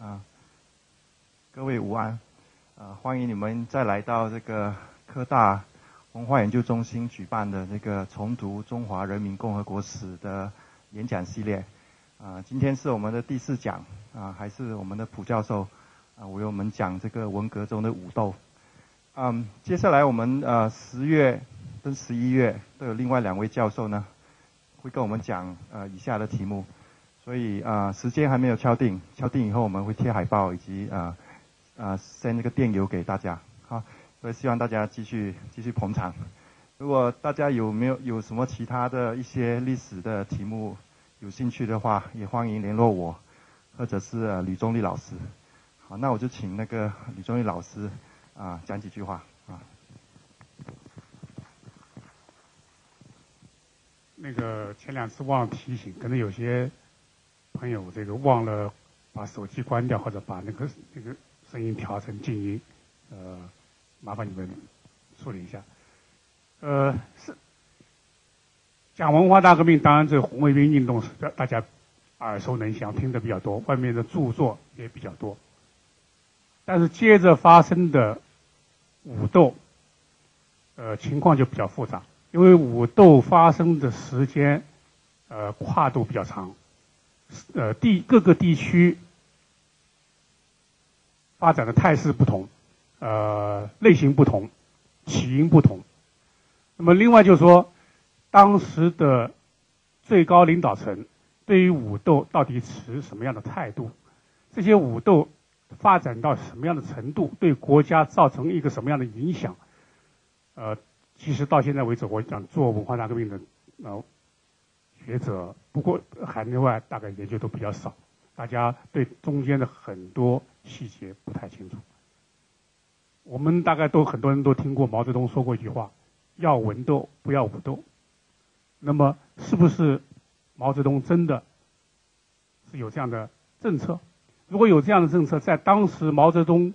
啊，各位午安，啊，欢迎你们再来到这个科大文化研究中心举办的这个重读中华人民共和国史的演讲系列。啊，今天是我们的第四讲，啊，还是我们的蒲教授啊为我们讲这个文革中的武斗。嗯，接下来我们呃十月跟十一月都有另外两位教授呢，会跟我们讲呃以下的题目。所以啊，时间还没有敲定，敲定以后我们会贴海报以及啊啊 send 那个电邮给大家，好，所以希望大家继续继续捧场。如果大家有没有有什么其他的一些历史的题目有兴趣的话，也欢迎联络我，或者是吕忠立老师。好，那我就请那个吕忠立老师啊讲几句话啊。那个前两次忘了提醒，可能有些。朋友，这个忘了把手机关掉，或者把那个那个声音调成静音，呃，麻烦你们处理一下。呃，是讲文化大革命，当然这个红卫兵运动是大家耳熟能详，听的比较多，外面的著作也比较多。但是接着发生的武斗，呃，情况就比较复杂，因为武斗发生的时间，呃，跨度比较长。呃，地各个地区发展的态势不同，呃，类型不同，起因不同。那么，另外就是说，当时的最高领导层对于武斗到底持什么样的态度？这些武斗发展到什么样的程度？对国家造成一个什么样的影响？呃，其实到现在为止，我讲做文化大革命的呃学者。不过海内外大概研究都比较少，大家对中间的很多细节不太清楚。我们大概都很多人都听过毛泽东说过一句话：“要文斗，不要武斗。”那么，是不是毛泽东真的是有这样的政策？如果有这样的政策，在当时毛泽东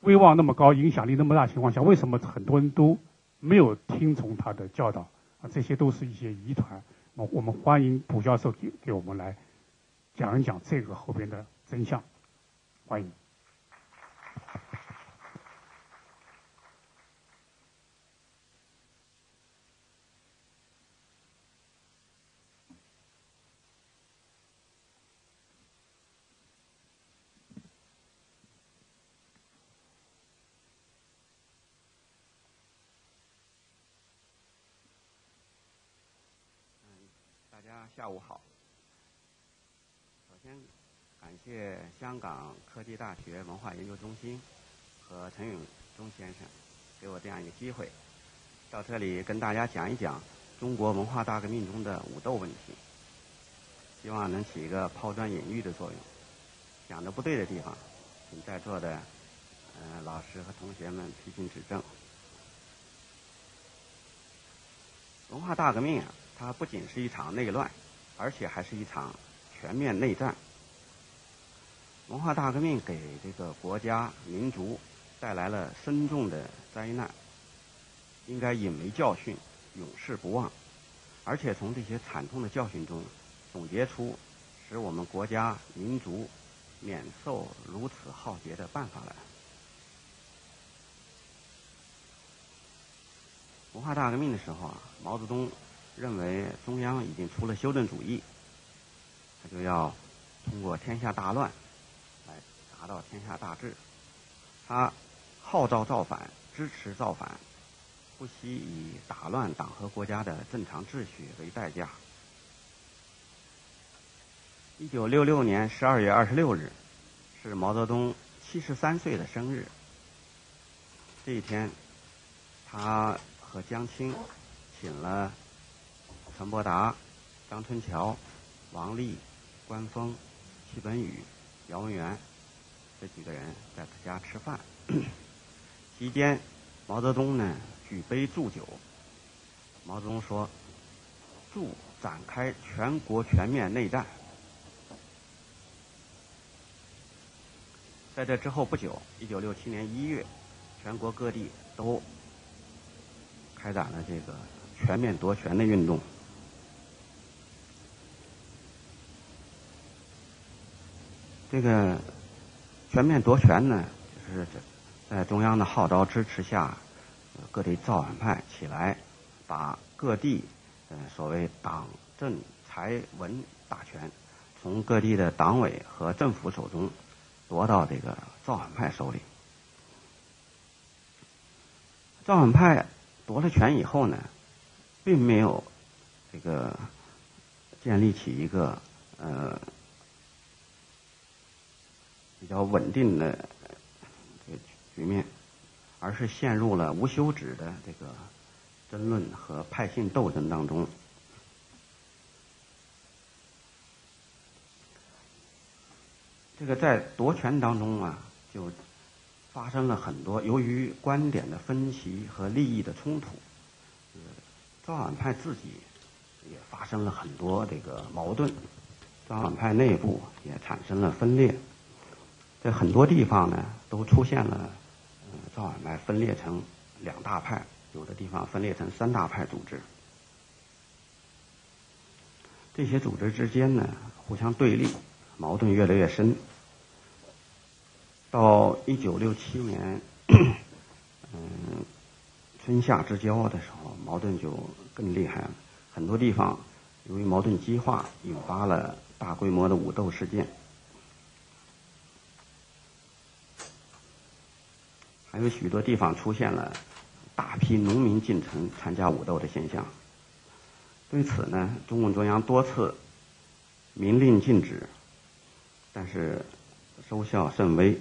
威望那么高、影响力那么大情况下，为什么很多人都没有听从他的教导？啊，这些都是一些疑团。我们欢迎卜教授给给我们来讲一讲这个后边的真相，欢迎。下午好。首先，感谢香港科技大学文化研究中心和陈永忠先生给我这样一个机会，到这里跟大家讲一讲中国文化大革命中的武斗问题，希望能起一个抛砖引玉的作用。讲的不对的地方，请在座的呃老师和同学们批评指正。文化大革命啊。它不仅是一场内乱，而且还是一场全面内战。文化大革命给这个国家民族带来了深重的灾难，应该引为教训，永世不忘。而且从这些惨痛的教训中，总结出使我们国家民族免受如此浩劫的办法来。文化大革命的时候啊，毛泽东。认为中央已经出了修正主义，他就要通过天下大乱来达到天下大治。他号召造反，支持造反，不惜以打乱党和国家的正常秩序为代价。一九六六年十二月二十六日是毛泽东七十三岁的生日。这一天，他和江青请了。陈伯达、张春桥、王立、关锋、戚本禹、姚文元这几个人在他家吃饭。期间，毛泽东呢举杯祝酒。毛泽东说：“祝展开全国全面内战。”在这之后不久，一九六七年一月，全国各地都开展了这个全面夺权的运动。这个全面夺权呢，就是在中央的号召支持下，各地造反派起来，把各地呃所谓党政财文大权从各地的党委和政府手中夺到这个造反派手里。造反派夺了权以后呢，并没有这个建立起一个呃比较稳定的这个局面，而是陷入了无休止的这个争论和派性斗争当中。这个在夺权当中啊，就发生了很多由于观点的分歧和利益的冲突，呃，造反派自己也发生了很多这个矛盾，造反派内部也产生了分裂，在很多地方呢都出现了，嗯，造反派分裂成两大派，有的地方分裂成三大派组织，这些组织之间呢互相对立，矛盾越来越深。到一九六七年，嗯，春夏之交的时候，矛盾就更厉害了。很多地方由于矛盾激化，引发了大规模的武斗事件。有许多地方出现了大批农民进城参加武斗的现象。对此呢，中共中央多次明令禁止，但是收效甚微。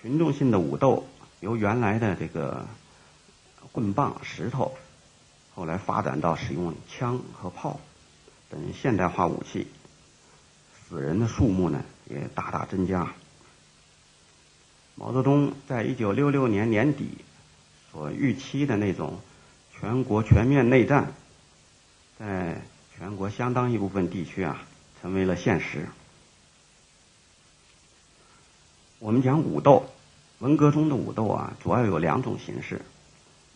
群众性的武斗由原来的这个棍棒、石头，后来发展到使用枪和炮等现代化武器，死人的数目呢也大大增加。毛泽东在一九六六年年底所预期的那种全国全面内战，在全国相当一部分地区啊成为了现实。我们讲武斗，文革中的武斗啊，主要有两种形式，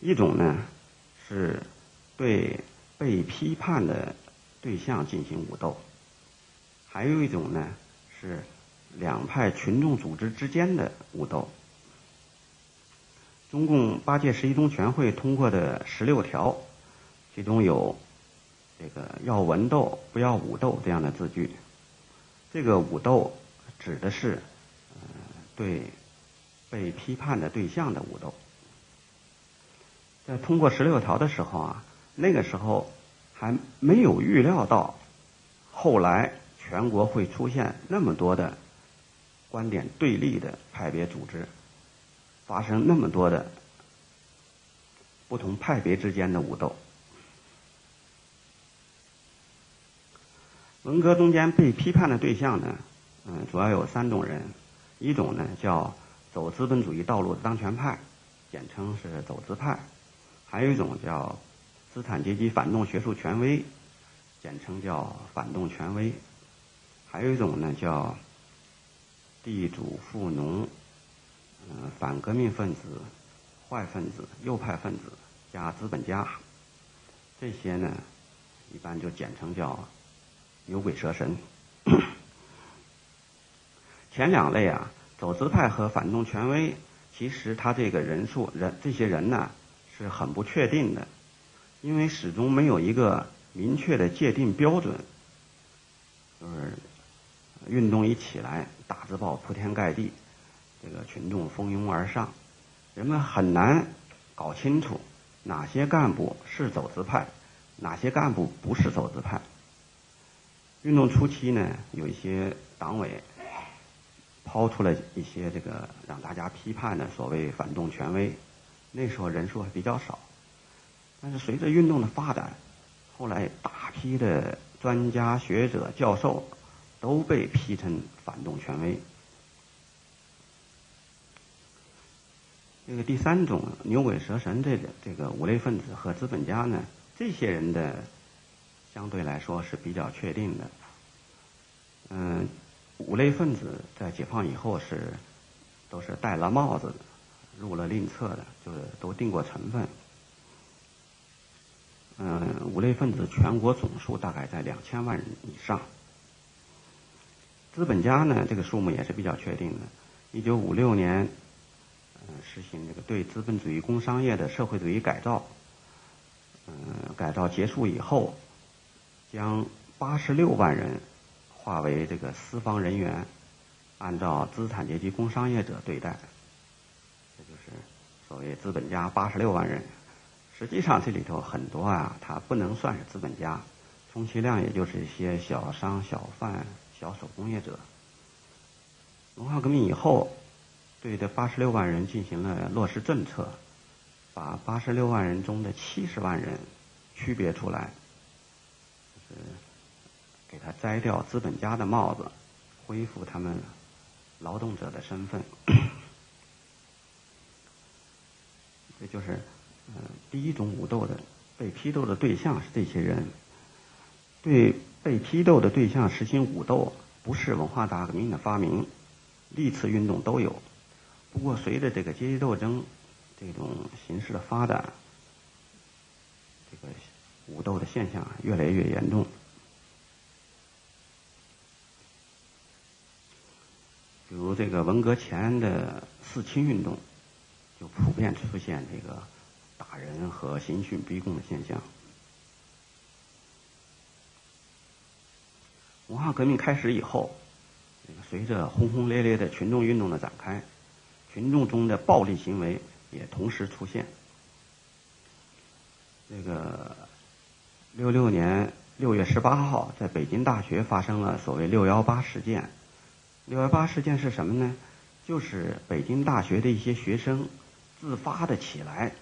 一种呢是对被批判的对象进行武斗，还有一种呢是两派群众组织之间的武斗。中共八届十一中全会通过的十六条，其中有这个要文斗不要武斗这样的字句，这个武斗指的是。对被批判的对象的武斗，在通过十六条的时候啊，那个时候还没有预料到，后来全国会出现那么多的观点对立的派别组织，发生那么多的不同派别之间的武斗。文革中间被批判的对象呢，嗯，主要有三种人。一种呢叫走资本主义道路的当权派，简称是走资派；还有一种叫资产阶级反动学术权威，简称叫反动权威；还有一种呢叫地主富农，嗯，反革命分子、坏分子、右派分子加资本家。这些呢，一般就简称叫牛鬼蛇神。前两类啊，走资派和反动权威，其实他这个人数人这些人呢是很不确定的，因为始终没有一个明确的界定标准。就是运动一起来，大字报铺天盖地，这个群众蜂拥而上，人们很难搞清楚哪些干部是走资派，哪些干部不是走资派。运动初期呢，有一些党委。抛出了一些这个让大家批判的所谓反动权威，那时候人数还比较少，但是随着运动的发展，后来大批的专家学者教授都被批成反动权威。这个第三种牛鬼蛇神这个这个五类分子和资本家呢，这些人的相对来说是比较确定的，嗯。五类分子在解放以后是都是戴了帽子的，入了令册的，就是都定过成分。嗯，五类分子全国总数大概在两千万人以上。资本家呢，这个数目也是比较确定的。一九五六年，嗯，实行这个对资本主义工商业的社会主义改造。嗯，改造结束以后，将八十六万人划为这个私方人员，按照资产阶级工商业者对待。这就是所谓资本家八十六万人。实际上这里头很多啊，他不能算是资本家，充其量也就是一些小商小贩、小手工业者。文化革命以后，对这八十六万人进行了落实政策。把八十六万人中的七十万人区别出来，就是给他摘掉资本家的帽子，恢复他们劳动者的身份。这就是嗯，第一种武斗的被批斗的对象是这些人。对被批斗的对象实行武斗，不是文化大革命的发明，历次运动都有。不过随着这个阶级斗争。这种形式的发展，这个武斗的现象越来越严重。比如这个文革前的四清运动，就普遍出现这个打人和刑讯逼供的现象。文化革命开始以后，随着轰轰烈烈的群众运动的展开，群众中的暴力行为。也同时出现。这个六六年六月十八号，在北京大学发生了所谓“六幺八”事件。六幺八事件是什么呢？就是北京大学的一些学生自发的起来，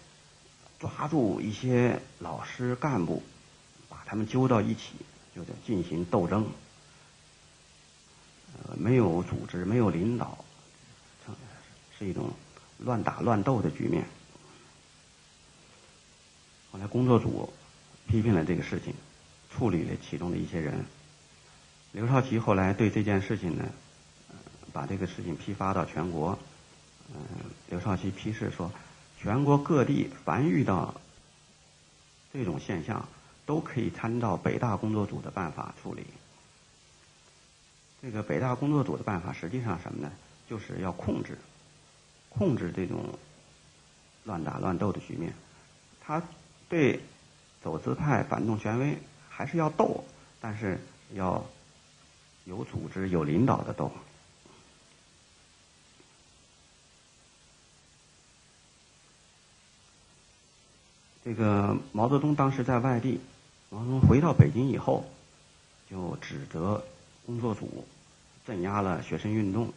抓住一些老师干部，把他们揪到一起，就在进行斗争。呃，没有组织，没有领导，是一种。乱打乱斗的局面。后来工作组批评了这个事情，处理了其中的一些人。刘少奇后来对这件事情呢，把这个事情批发到全国。嗯，刘少奇批示说，全国各地凡遇到这种现象，都可以参照北大工作组的办法处理。这个北大工作组的办法实际上什么呢？就是要控制。控制这种乱打乱斗的局面，他对走资派反动权威还是要斗，但是要有组织、有领导的斗。这个毛泽东当时在外地，毛泽东回到北京以后，就指责工作组镇压了学生运动，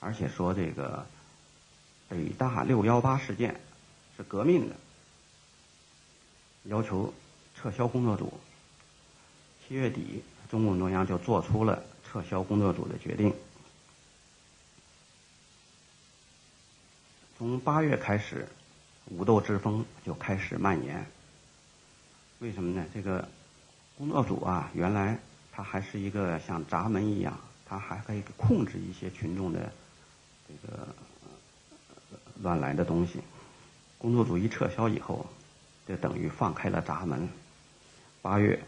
而且说这个。北大六幺八事件是革命的，要求撤销工作组。七月底，中共中央就做出了撤销工作组的决定。从八月开始，武斗之风就开始蔓延。为什么呢？这个工作组啊，原来它还是一个像闸门一样，他还可以控制一些群众的这个。乱来的东西，工作组一撤销以后，就等于放开了闸门。八月，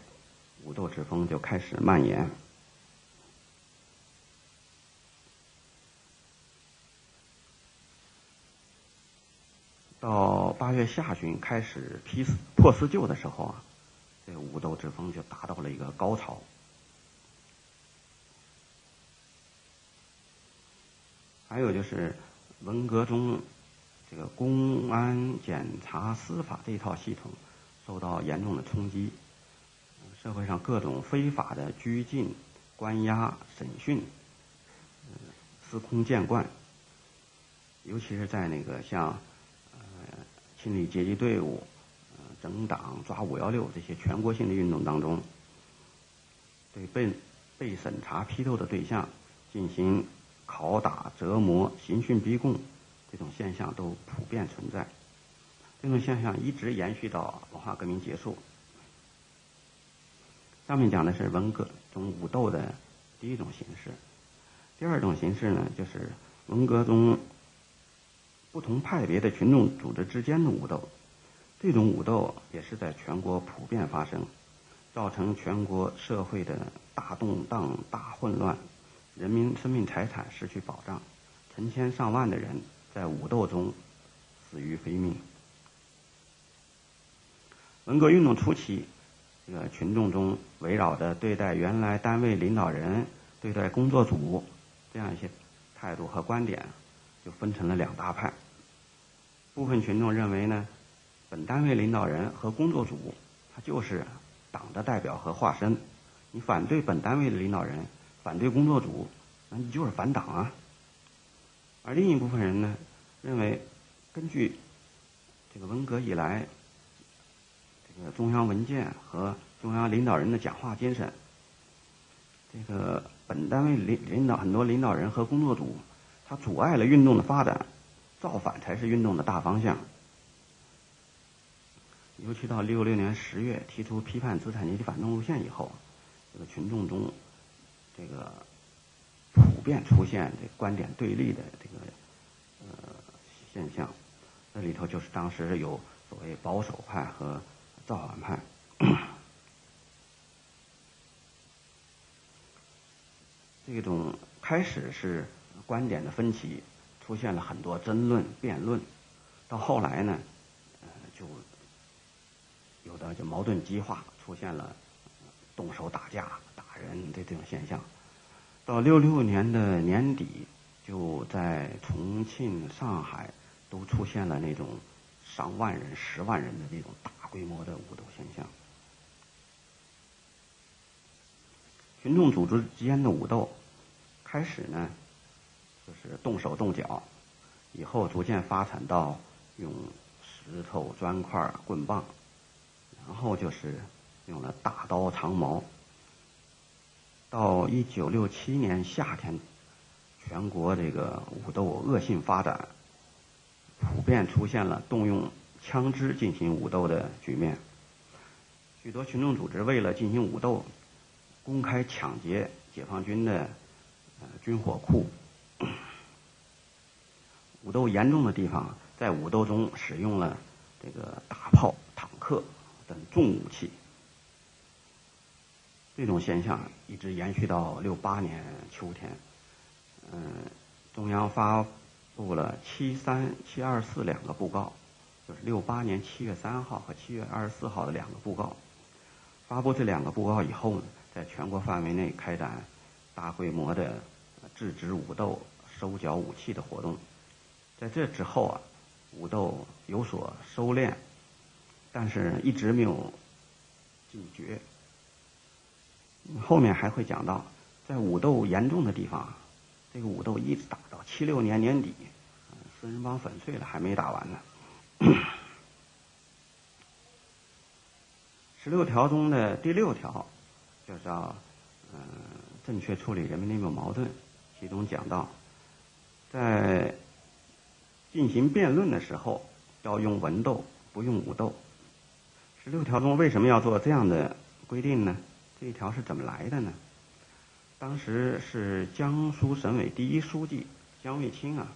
武斗之风就开始蔓延。到八月下旬开始批破四旧的时候啊，这个武斗之风就达到了一个高潮。还有就是文革中。这个公安、检察、司法这一套系统受到严重的冲击，社会上各种非法的拘禁、关押、审讯，司空见惯。尤其是在那个像清理阶级队伍、整党、抓五幺六这些全国性的运动当中，对被被审查批斗的对象进行拷打、折磨、刑讯逼供。这种现象都普遍存在，这种现象一直延续到文化革命结束。上面讲的是文革中武斗的第一种形式，第二种形式呢，就是文革中不同派别的群众组织之间的武斗。这种武斗也是在全国普遍发生，造成全国社会的大动荡、大混乱，人民生命财产失去保障，成千上万的人在武斗中死于非命。文革运动初期，这个群众中围绕着对待原来单位领导人、对待工作组这样一些态度和观点，就分成了两大派。部分群众认为呢，本单位领导人和工作组他就是党的代表和化身，你反对本单位的领导人，反对工作组，那你就是反党啊。而另一部分人呢，认为根据这个文革以来这个中央文件和中央领导人的讲话精神，这个本单位领领导很多领导人和工作组，他阻碍了运动的发展。造反才是运动的大方向。尤其到六六年十月提出批判资产阶级反动路线以后，这个群众中这个普遍出现这观点对立的这个呃现象。那里头就是当时有所谓保守派和造反派。这种开始是观点的分歧。出现了很多争论、辩论，到后来呢，呃，就有的就矛盾激化，出现了动手打架、人的这种现象。到六六年的年底，就在重庆、上海都出现了那种上万人、十万人的这种大规模的武斗现象。群众组织之间的武斗开始呢。就是动手动脚，以后逐渐发展到用石头、砖块、棍棒，然后就是用了大刀、长矛。到一九六七年夏天，全国这个武斗恶性发展，普遍出现了动用枪支进行武斗的局面。许多群众组织为了进行武斗，公开抢劫解放军的军火库。武斗严重的地方，在武斗中使用了这个大炮、坦克等重武器。这种现象一直延续到六八年秋天。嗯，中央发布了七三、七二四两个布告，就是六八年七月三号和七月二十四号的两个布告。发布这两个布告以后呢，在全国范围内开展大规模的制止武斗。收缴武器的活动，在这之后啊，武斗有所收敛，但是一直没有禁绝。后面还会讲到，在武斗严重的地方，这个武斗一直打到七六年年底，四人帮粉碎了还没打完呢。十六条中的第六条，就叫嗯正确处理人民内部矛盾，其中讲到。在进行辩论的时候，要用文斗，不用武斗。十六条中为什么要做这样的规定呢？这一条是怎么来的呢？当时是江苏省委第一书记姜卫清啊，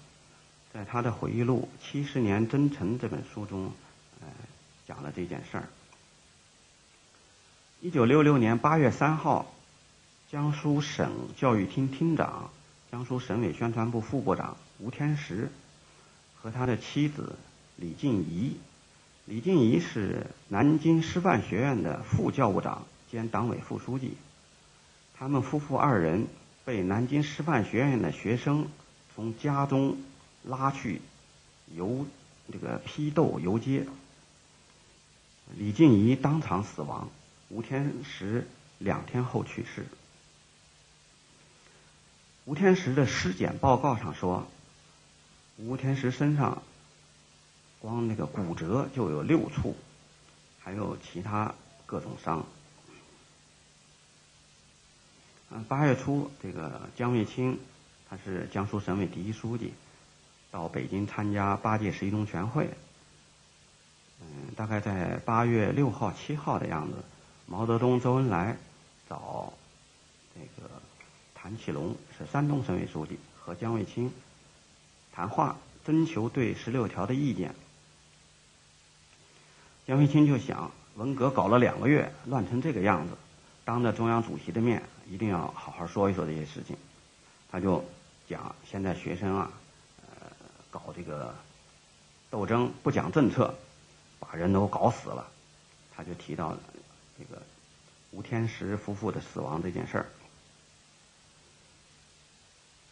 在他的回忆录《七十年征程》这本书中，呃，讲了这件事儿。一九六六年八月三号，江苏省教育厅厅长。江苏省委宣传部副部长吴天石和他的妻子李静怡，李静怡是南京师范学院的副教务长兼党委副书记。他们夫妇二人被南京师范学院的学生从家中拉去游这个批斗游街，李静怡当场死亡，吴天石两天后去世。吴天石的尸检报告上说，吴天石身上光那个骨折就有六处，还有其他各种伤。八月初，这个姜卫清，他是江苏省委第一书记，到北京参加八届十一中全会。嗯，大概在八月六号、七号的样子，毛泽东、周恩来找这个。谭启龙是山东省委书记，和姜卫清谈话，征求对十六条的意见。姜卫清就想，文革搞了两个月，乱成这个样子，当着中央主席的面，一定要好好说一说这些事情。他就讲现在学生啊，呃，搞这个斗争不讲政策，把人都搞死了。他就提到这个吴天石夫妇的死亡这件事儿。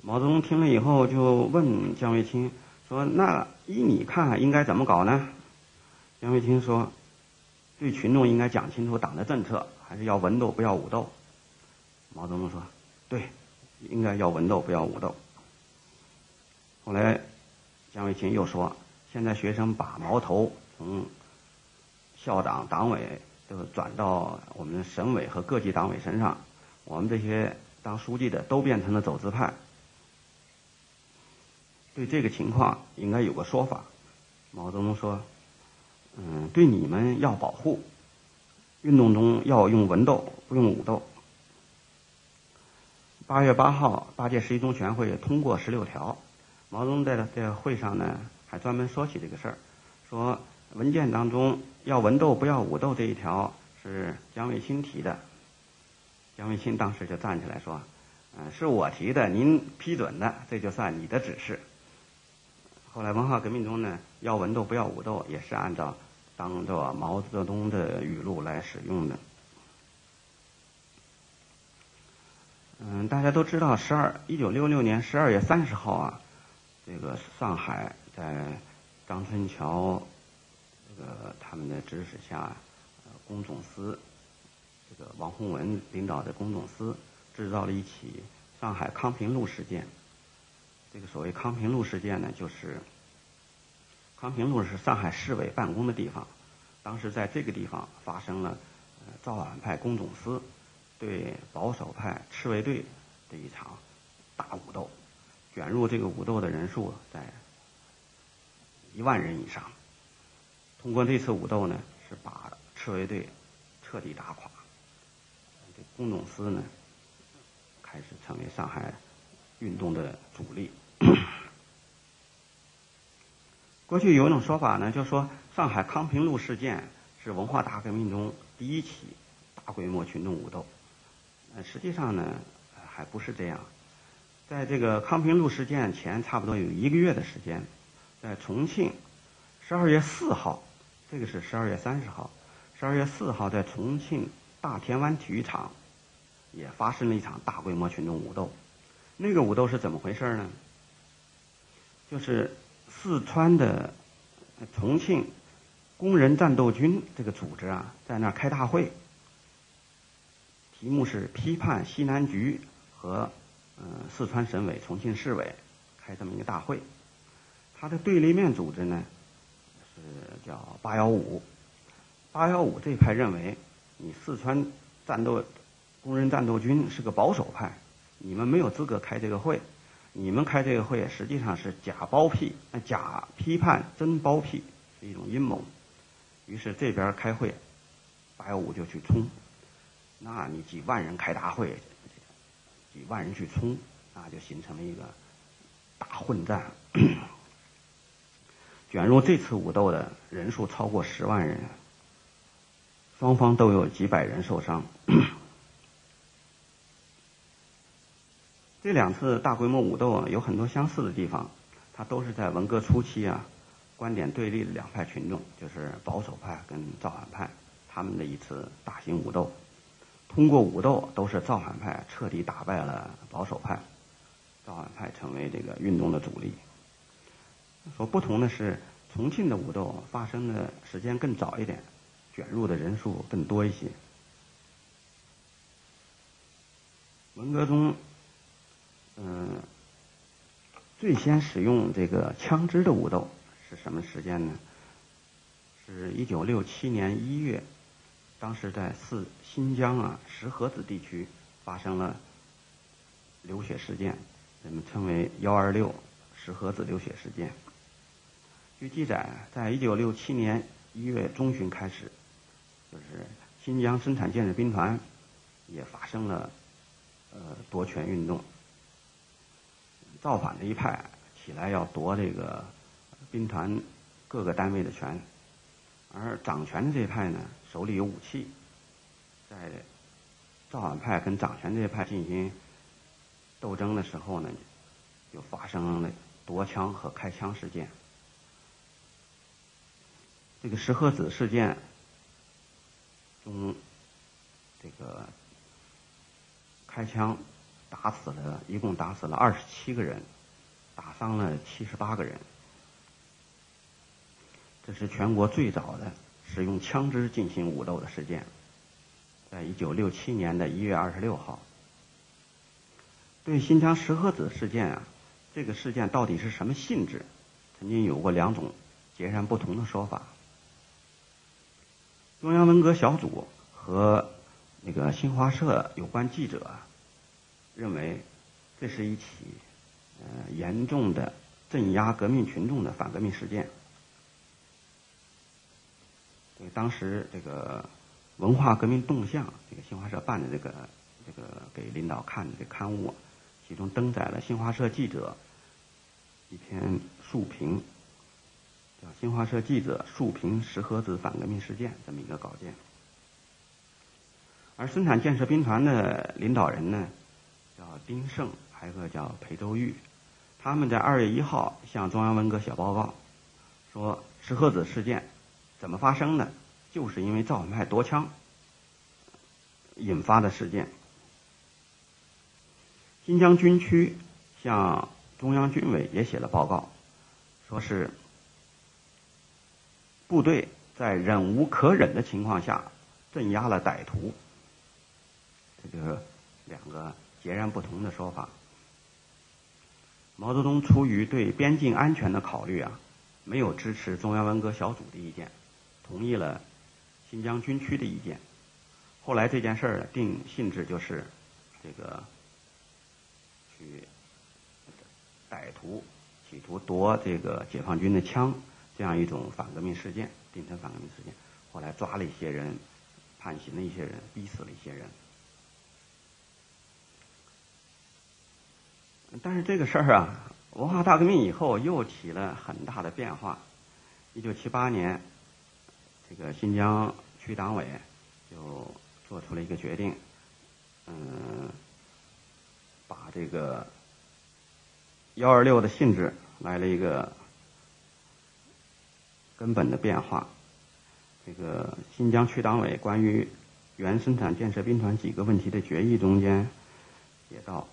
毛泽东听了以后就问姜卫清说：“那依你看应该怎么搞呢？”姜卫清说：“对群众应该讲清楚党的政策，还是要文斗不要武斗。”毛泽东说：“对，应该要文斗不要武斗。”后来，姜卫清又说：“现在学生把矛头从校长、党委都转到我们省委和各级党委身上，我们这些当书记的都变成了走资派。对这个情况应该有个说法。”毛泽东说：“嗯，对你们要保护，运动中要用文斗，不用武斗。”八月八号，八届十一中全会通过十六条。毛泽东在这会上呢，还专门说起这个事儿，说文件当中要文斗不要武斗这一条是姜卫清提的。姜卫清当时就站起来说：“嗯，是我提的，您批准的，这就算你的指示。”后来文化革命中呢，要文斗不要武斗，也是按照当着毛泽东的语录来使用的。嗯，大家都知道，十二一九六六年十二月三十号啊。这个上海在张春桥这个他们的指使下，呃工总司这个王洪文领导的工总司制造了一起上海康平路事件。这个所谓康平路事件呢，就是康平路是上海市委办公的地方，当时在这个地方发生了呃造反派工总司对保守派赤卫队的一场大武斗。卷入这个武斗的人数在一万人以上。通过这次武斗呢，是把赤卫队彻底打垮。这工总司呢，开始成为上海运动的主力。过去有一种说法呢，就说上海康平路事件是文化大革命中第一起大规模群众武斗。呃，实际上呢，还不是这样。在这个康平路事件前，差不多有一个月的时间，在重庆，十二月四号，这个是十二月三十号，十二月四号在重庆大田湾体育场，也发生了一场大规模群众武斗。那个武斗是怎么回事呢？就是四川的重庆工人战斗军这个组织啊，在那儿开大会，题目是批判西南局和。嗯，四川省委、重庆市委开这么一个大会，他的对立面组织呢是叫八幺五。八幺五这一派认为，你四川战斗工人战斗军是个保守派，你们没有资格开这个会，你们开这个会实际上是假包庇、那假批判、真包庇，是一种阴谋。于是这边开会，八幺五就去冲，那你几万人开大会。几万人去冲，那就形成了一个大混战。卷入这次武斗的人数超过十万人，双方都有几百人受伤。这两次大规模武斗啊，有很多相似的地方，它都是在文革初期啊，观点对立的两派群众，就是保守派跟造反派，他们的一次大型武斗。通过武斗，都是造反派彻底打败了保守派，造反派成为这个运动的主力。所不同的是，重庆的武斗发生的时间更早一点，卷入的人数更多一些。文革中，嗯，最先使用这个枪支的武斗是什么时间呢？是一九六七年一月。当时在四新疆啊石河子地区发生了流血事件，人们称为“幺二六石河子流血事件”。据记载，在一九六七年一月中旬开始，就是新疆生产建设兵团也发生了呃夺权运动，造反的一派起来要夺这个兵团各个单位的权，而掌权的这一派呢。手里有武器，在造反派跟掌权这一派进行斗争的时候呢，就发生了夺枪和开枪事件。这个石河子事件中，这个开枪打死了一共打死了二十七个人，打伤了七十八个人。这是全国最早的使用枪支进行武斗的事件，在一九六七年的一月二十六号。对新疆石河子事件啊，这个事件到底是什么性质？曾经有过两种截然不同的说法。中央文革小组和那个新华社有关记者认为，这是一起呃严重的镇压革命群众的反革命事件。当时这个文化革命动向，这个新华社办的这个这个给领导看的这刊物。其中登载了新华社记者一篇述评，叫《新华社记者述评石河子反革命事件》这么一个稿件。而生产建设兵团的领导人呢，叫丁盛，还有个叫裴周玉，他们在二月一号向中央文革写报告，说石河子事件怎么发生的，就是因为造反派夺枪引发的事件。新疆军区向中央军委也写了报告，说是部队在忍无可忍的情况下镇压了歹徒，这就是两个截然不同的说法。毛泽东出于对边境安全的考虑啊，没有支持中央文革小组的意见，同意了新疆军区的意见。后来这件事儿定性质就是这个。去歹徒企图夺这个解放军的枪，这样一种反革命事件，定成反革命事件。后来抓了一些人，判刑了一些人，逼死了一些人。但是这个事儿啊，文化大革命以后又起了很大的变化。一九七八年，这个新疆区党委就做出了一个决定，嗯。把这个幺二六的性质来了一个根本的变化。这个新疆区党委关于原生产建设兵团几个问题的决议中间写到：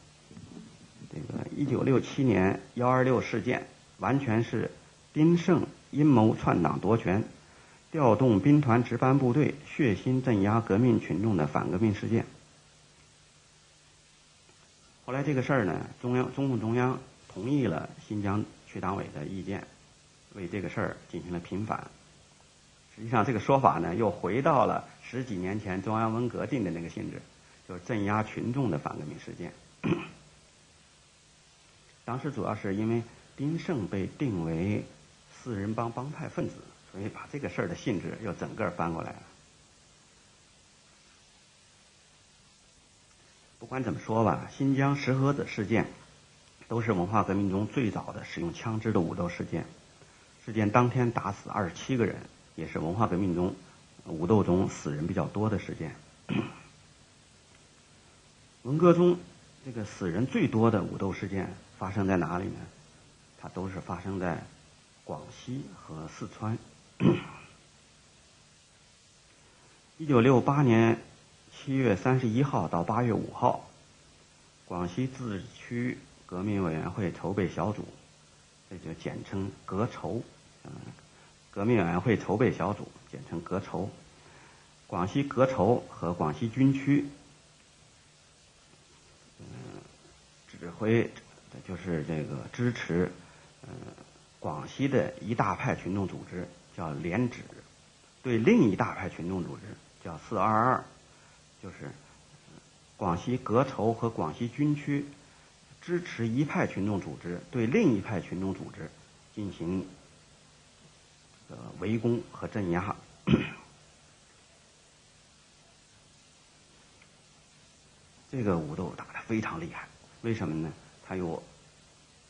这个一九六七年幺二六事件完全是丁盛阴谋篡党夺权，调动兵团值班部队血腥镇压革命群众的反革命事件。后来这个事儿呢，中央中共中央同意了新疆区党委的意见，为这个事儿进行了平反。实际上，这个说法呢，又回到了十几年前中央文革定的那个性质，就是镇压群众的反革命事件。当时主要是因为丁盛被定为四人帮帮派分子，所以把这个事儿的性质又整个翻过来了。不管怎么说吧，新疆石河子事件都是文化革命中最早的使用枪支的武斗事件。事件当天打死二十七个人，也是文化革命中武斗中死人比较多的事件。文革中这个死人最多的武斗事件发生在哪里呢？它都是发生在广西和四川。一九六八年。七月三十一号到八月五号，广西自治区革命委员会筹备小组，这就简称“革筹”。嗯，革命委员会筹备小组简称“革筹”。广西革筹和广西军区，嗯，指挥就是这个支持，嗯，广西的一大派群众组织叫联指，对另一大派群众组织叫四二二。就是广西革筹和广西军区支持一派群众组织对另一派群众组织进行呃围攻和镇压，这个武斗打得非常厉害。为什么呢？他有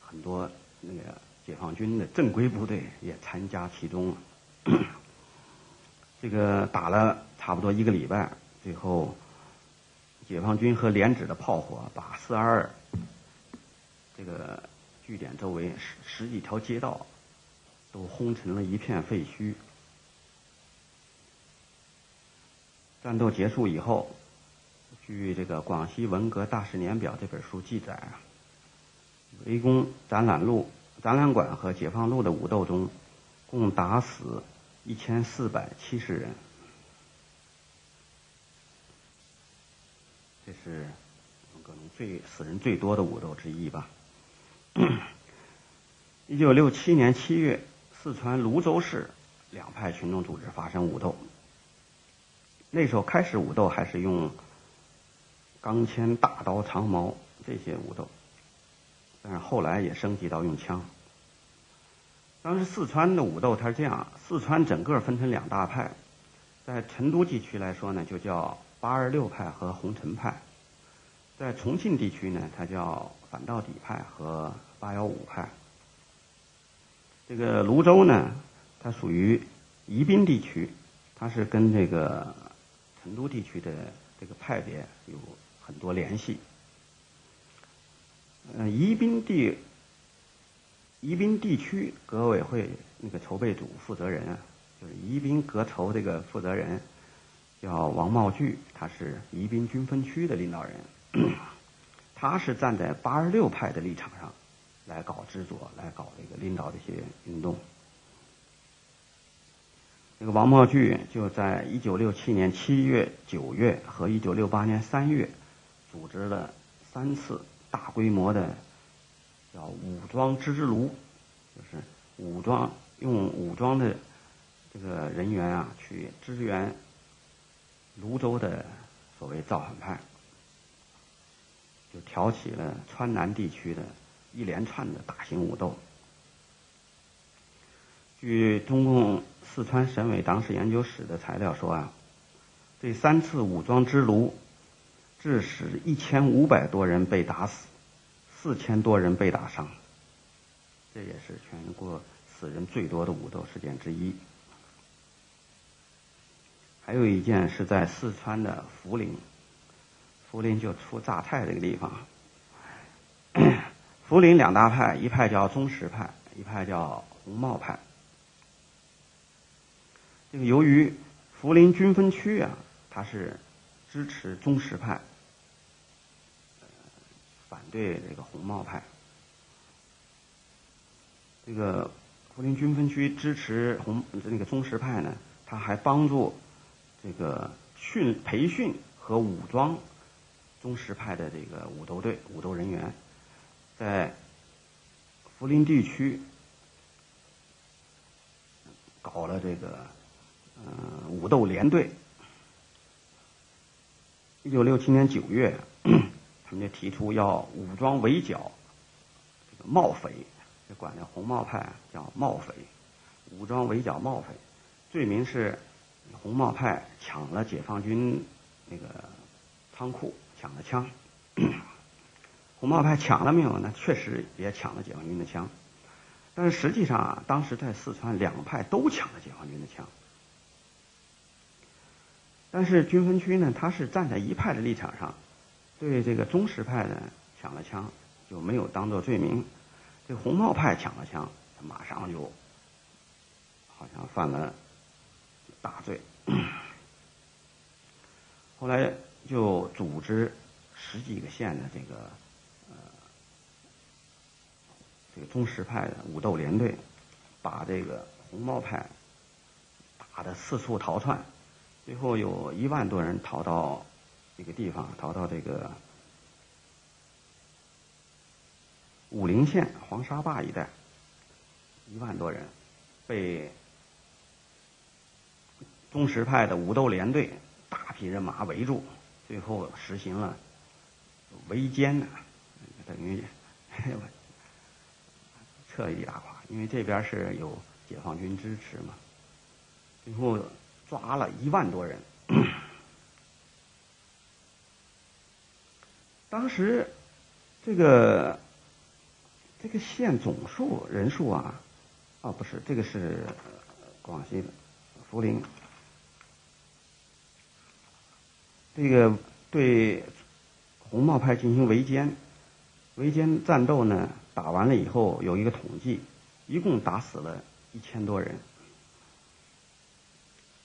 很多那个解放军的正规部队也参加其中。这个打了差不多一个礼拜。最后，解放军和连指的炮火把四二二这个据点周围十十几条街道都轰成了一片废墟。战斗结束以后，据这个《广西文革大事年表》这本书记载啊，围攻展览路、展览馆和解放路的武斗中，共打死一千四百七十人。这是可能最死人最多的武斗之一吧。一九六七年七月，四川泸州市两派群众组织发生武斗。那时候开始武斗还是用钢钎、大刀、长矛这些武斗，但是后来也升级到用枪。当时四川的武斗它是这样：四川整个分成两大派，在成都地区来说呢，就叫八二六派和红尘派；在重庆地区呢，它叫反到底派和八幺五派。这个泸州呢，它属于宜宾地区，它是跟这个。成都地区的这个派别有很多联系。嗯，宜宾地宜宾地区革委会那个筹备组负责人啊，就是宜宾革筹这个负责人叫王茂聚，他是宜宾军分区的领导人，他是站在八十六派的立场上来搞制作，来搞这个领导这些运动。这个王茂聚就在一九六七年七月、九月和一九六八年三月，组织了三次大规模的叫武装支支炉，就是武装用武装的这个人员啊去支援泸州的所谓造反派，就挑起了川南地区的一连串的大型武斗。据中共四川省委党史研究室的材料说啊，这三次武装之炉，致使一千五百多人被打死，四千多人被打伤。这也是全国死人最多的武斗事件之一。还有一件是在四川的涪陵，涪陵就出榨菜这个地方。涪陵两大派，一派叫宗实派，一派叫红帽派。这个由于涪陵军分区啊，它是支持宗实派，反对这个红帽派。这个涪陵军分区支持红那个宗实派呢，他还帮助这个训培训和武装宗实派的这个武斗队武斗人员，在涪陵地区搞了这个。嗯，武斗连队。一九六七年九月，他们就提出要武装围剿这个冒匪，就管这红帽派叫冒匪，武装围剿冒匪，罪名是红帽派抢了解放军那个仓库，抢了枪。红帽派抢了没有呢？确实也抢了解放军的枪，但是实际上啊，当时在四川两派都抢了解放军的枪。但是军分区呢，他是站在一派的立场上，对这个宗实派呢抢了枪就没有当做罪名，这红帽派抢了枪，他马上就好像犯了大罪。后来就组织十几个县的这个呃这个宗实派的武斗连队，把这个红帽派打得四处逃窜。最后有一万多人逃到这个地方，逃到这个武陵县黄沙坝一带，一万多人被宗实派的武斗连队大批人马围住，最后实行了围歼呢，等于撤一大垮，因为这边是有解放军支持嘛，最后。抓了一万多人，当时这个这个县总数人数啊，啊不是，这个是广西的涪陵，这个对红帽派进行围歼，围歼战斗呢，打完了以后有一个统计，一共打死了一千多人。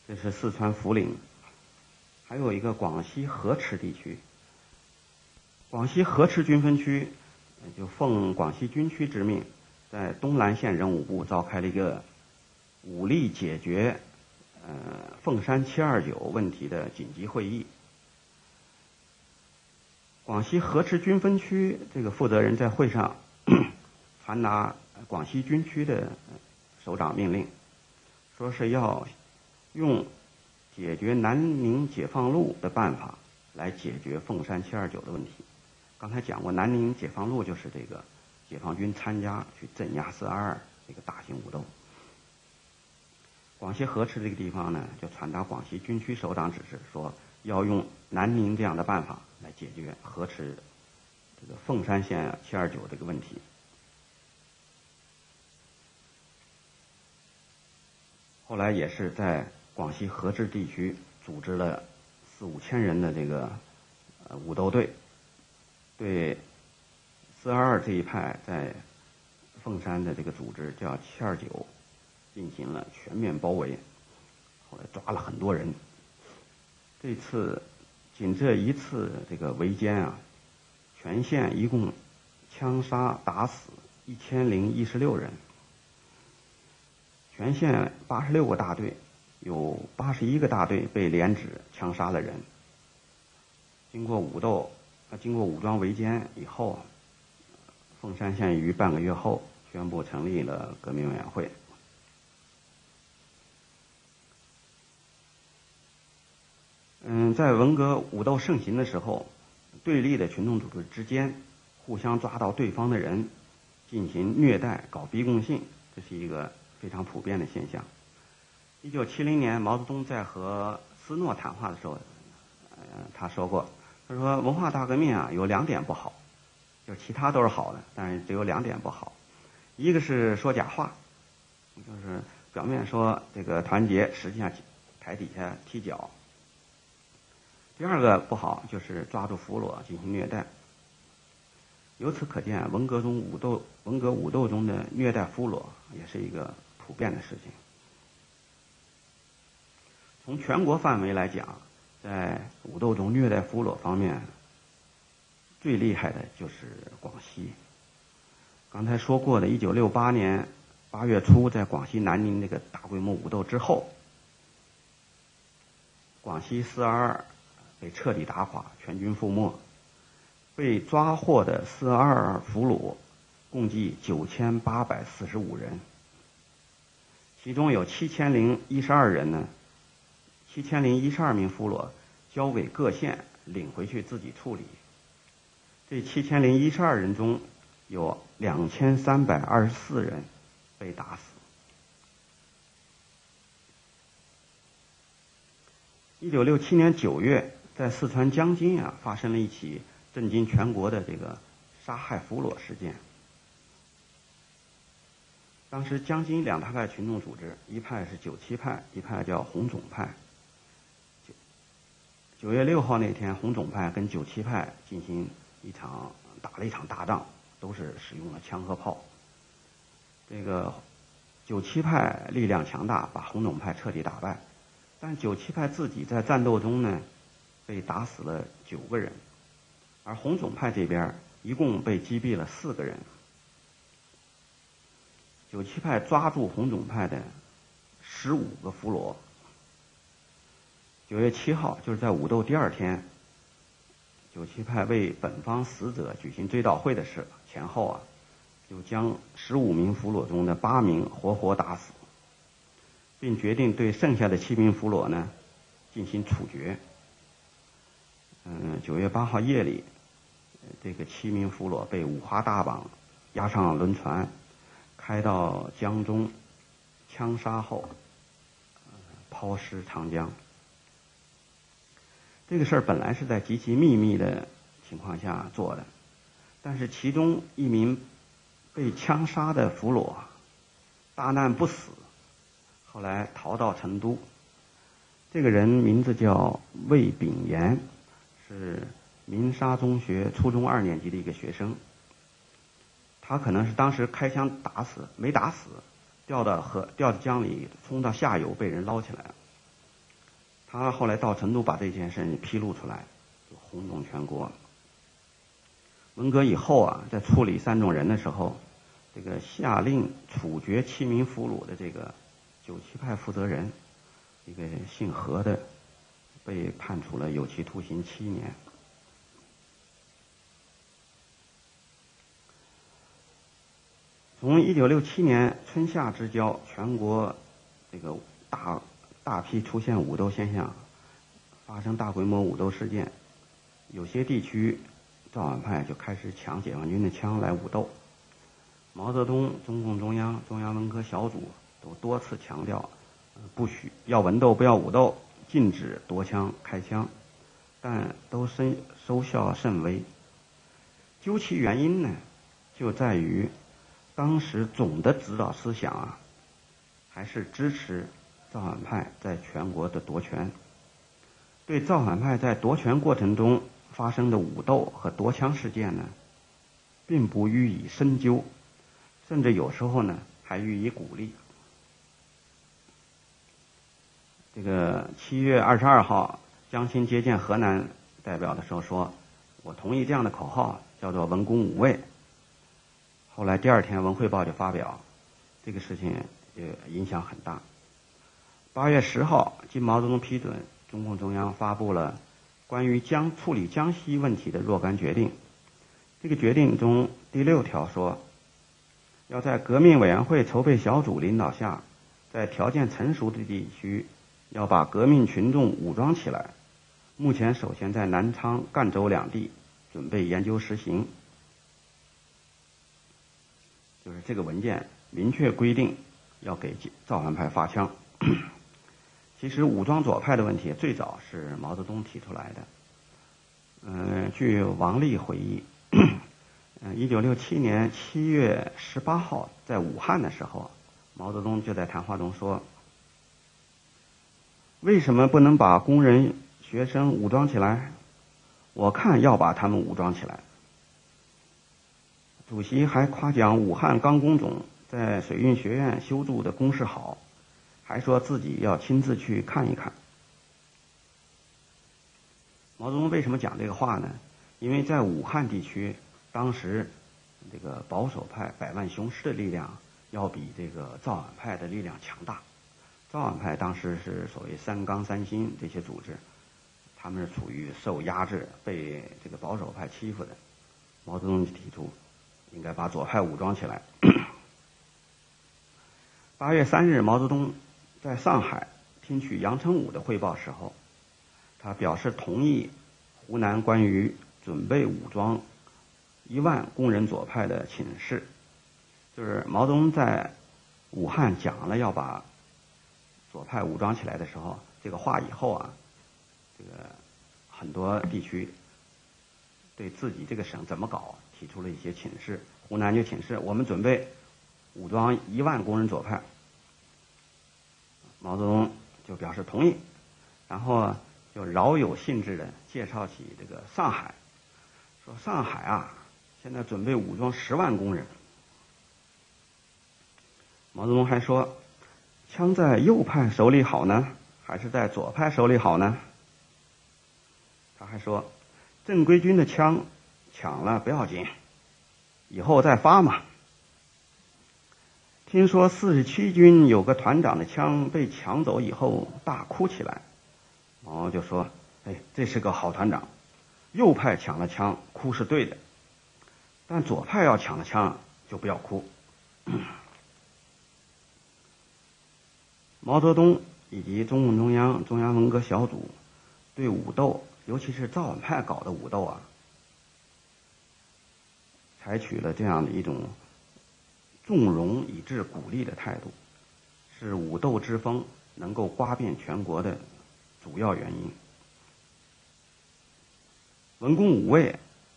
这是四川涪陵，还有一个广西河池地区。广西河池军分区就奉广西军区之命，在东南县人武部召开了一个武力解决呃凤山七二九问题的紧急会议。广西河池军分区这个负责人在会上 传达广西军区的首长命令，说是要用解决南宁解放路的办法来解决凤山七二九的问题。刚才讲过，南宁解放路就是这个解放军参加去镇压四二二这个大型武斗。广西河池这个地方呢，就传达广西军区首长指示，说要用南宁这样的办法来解决河池这个凤山县七二九这个问题。后来也是在广西河池地区组织了四五千人的这个呃武斗队。对四二二这一派在凤山的这个组织叫七二九，进行了全面包围，后来抓了很多人。这次仅这一次这个围歼啊，全县一共枪杀打死一千零一十六人，全县八十六个大队有八十一个大队被连指枪杀了人。经过武斗。经过武装围歼以后，凤山县于半个月后宣布成立了革命委员会。嗯，在文革武斗盛行的时候，对立的群众组织之间互相抓到对方的人进行虐待、搞逼供信，这是一个非常普遍的现象。一九七零年，毛泽东在和斯诺谈话的时候，呃，他说过。他说：“文化大革命啊，有两点不好，就其他都是好的，但是只有两点不好。一个是说假话，就是表面说这个团结，实际上台底下踢脚。第二个不好就是抓住俘虏进行虐待。由此可见，文革中武斗，文革武斗中的虐待俘虏也是一个普遍的事情。从全国范围来讲。”在武斗中虐待俘虏方面，最厉害的就是广西。刚才说过的，一九六八年八月初，在广西南宁那个大规模武斗之后，广西四二二被彻底打垮，全军覆没。被抓获的四二二俘虏共计九千八百四十五人，其中有七千零一十二人呢。七千零一十二名俘虏交给各县领回去自己处理。这七千零一十二人中，有两千三百二十四人被打死。一九六七年九月，在四川江津啊，发生了一起震惊全国的这个杀害俘虏事件。当时江津两大派群众组织，一派是九七派，一派叫红总派。九月六号那天，红总派跟九七派进行一场打了一场大仗，都是使用了枪和炮。这个九七派力量强大，把红总派彻底打败。但九七派自己在战斗中呢，被打死了九个人，而红总派这边一共被击毙了四个人。九七派抓住红总派的十五个俘虏。九月七号，就是在武斗第二天，九七派为本方死者举行追悼会的事前后啊，就将十五名俘虏中的八名活活打死，并决定对剩下的七名俘虏呢进行处决。嗯，九月八号夜里，这个七名俘虏被五花大绑，押上轮船，开到江中，枪杀后，抛尸长江。这个事儿本来是在极其秘密的情况下做的，但是其中一名被枪杀的俘虏大难不死，后来逃到成都。这个人名字叫魏炳炎，是鸣沙中学初中二年级的一个学生，他可能是当时开枪打死，没打死，掉到河掉到江里，冲到下游被人捞起来了。他后来到成都把这件事披露出来，就轰动全国。文革以后啊，在处理三种人的时候，这个下令处决七名俘虏的这个九七派负责人，一个姓何的，被判处了有期徒刑七年。从一九六七年春夏之交，全国这个大大批出现武斗现象，发生大规模武斗事件，有些地区造反派就开始抢解放军的枪来武斗。毛泽东、中共中央、中央文科小组都多次强调，不许要文斗，不要武斗，禁止夺枪开枪，但都甚收效甚微。究其原因呢，就在于。当时总的指导思想啊，还是支持造反派在全国的夺权，对造反派在夺权过程中发生的武斗和夺枪事件呢，并不予以深究，甚至有时候呢还予以鼓励。这个七月二十二号，江青接见河南代表的时候说：“我同意这样的口号，叫做‘文攻武卫’。”后来第二天，《文汇报》就发表，这个事情也影响很大。八月十号，经毛泽东批准，中共中央发布了关于江处理江西问题的若干决定。这个决定中第六条说，要在革命委员会筹备小组领导下，在条件成熟的地区，要把革命群众武装起来。目前，首先在南昌、赣州两地准备研究实行。就是这个文件明确规定要给造反派发枪。其实武装左派的问题最早是毛泽东提出来的。嗯，据王力回忆，嗯，一九六七年七月十八号在武汉的时候，毛泽东就在谈话中说：“为什么不能把工人学生武装起来？我看要把他们武装起来。”主席还夸奖武汉钢工总在水运学院修筑的工事好，还说自己要亲自去看一看。毛泽东为什么讲这个话呢？因为在武汉地区，当时这个保守派百万雄师的力量要比这个造反派的力量强大。造反派当时是所谓三纲三新这些组织，他们是处于受压制、被这个保守派欺负的。毛泽东就提出。应该把左派武装起来。八月三日，毛泽东在上海听取杨成武的汇报时候，他表示同意湖南关于准备武装一万工人左派的请示。就是毛泽东在武汉讲了要把左派武装起来的时候，这个话以后啊，这个很多地区对自己这个省怎么搞？提出了一些请示，湖南就请示我们准备武装一万工人左派，毛泽东就表示同意，然后就饶有兴致的介绍起这个上海，说上海啊现在准备武装十万工人，毛泽东还说，枪在右派手里好呢，还是在左派手里好呢？他还说，正规军的枪。抢了不要紧，以后再发嘛。听说四十七军有个团长的枪被抢走以后，大哭起来。毛就说：“哎，这是个好团长。右派抢了枪，哭是对的；但左派要抢了枪，就不要哭。”毛泽东以及中共中央、中央文革小组对武斗，尤其是造反派搞的武斗啊。采取了这样的一种纵容以致鼓励的态度，是武斗之风能够刮遍全国的主要原因。文攻武卫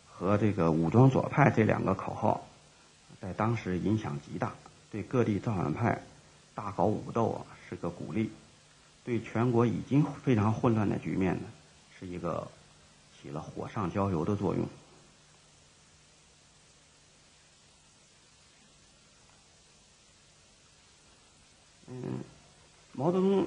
和这个武装左派这两个口号，在当时影响极大，对各地造反派大搞武斗啊是个鼓励，对全国已经非常混乱的局面呢，是一个起了火上浇油的作用。嗯毛泽东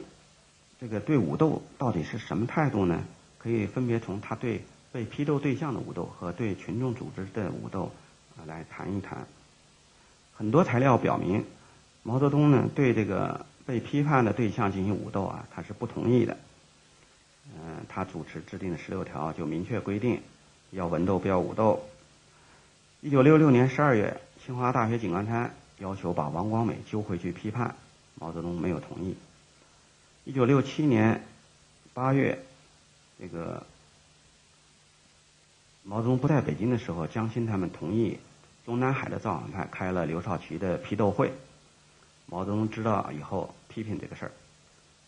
这个对武斗到底是什么态度呢？可以分别从他对被批斗对象的武斗和对群众组织的武斗啊来谈一谈。很多材料表明，毛泽东呢对这个被批判的对象进行武斗啊，他是不同意的。嗯，他主持制定的十六条就明确规定，要文斗不要武斗。一九六六年十二月，清华大学井冈山要求把王光美揪回去批判，毛泽东没有同意。一九六七年八月。这个毛泽东不在北京的时候，江青他们同意中南海的造反派开了刘少奇的批斗会。毛泽东知道以后批评这个事儿。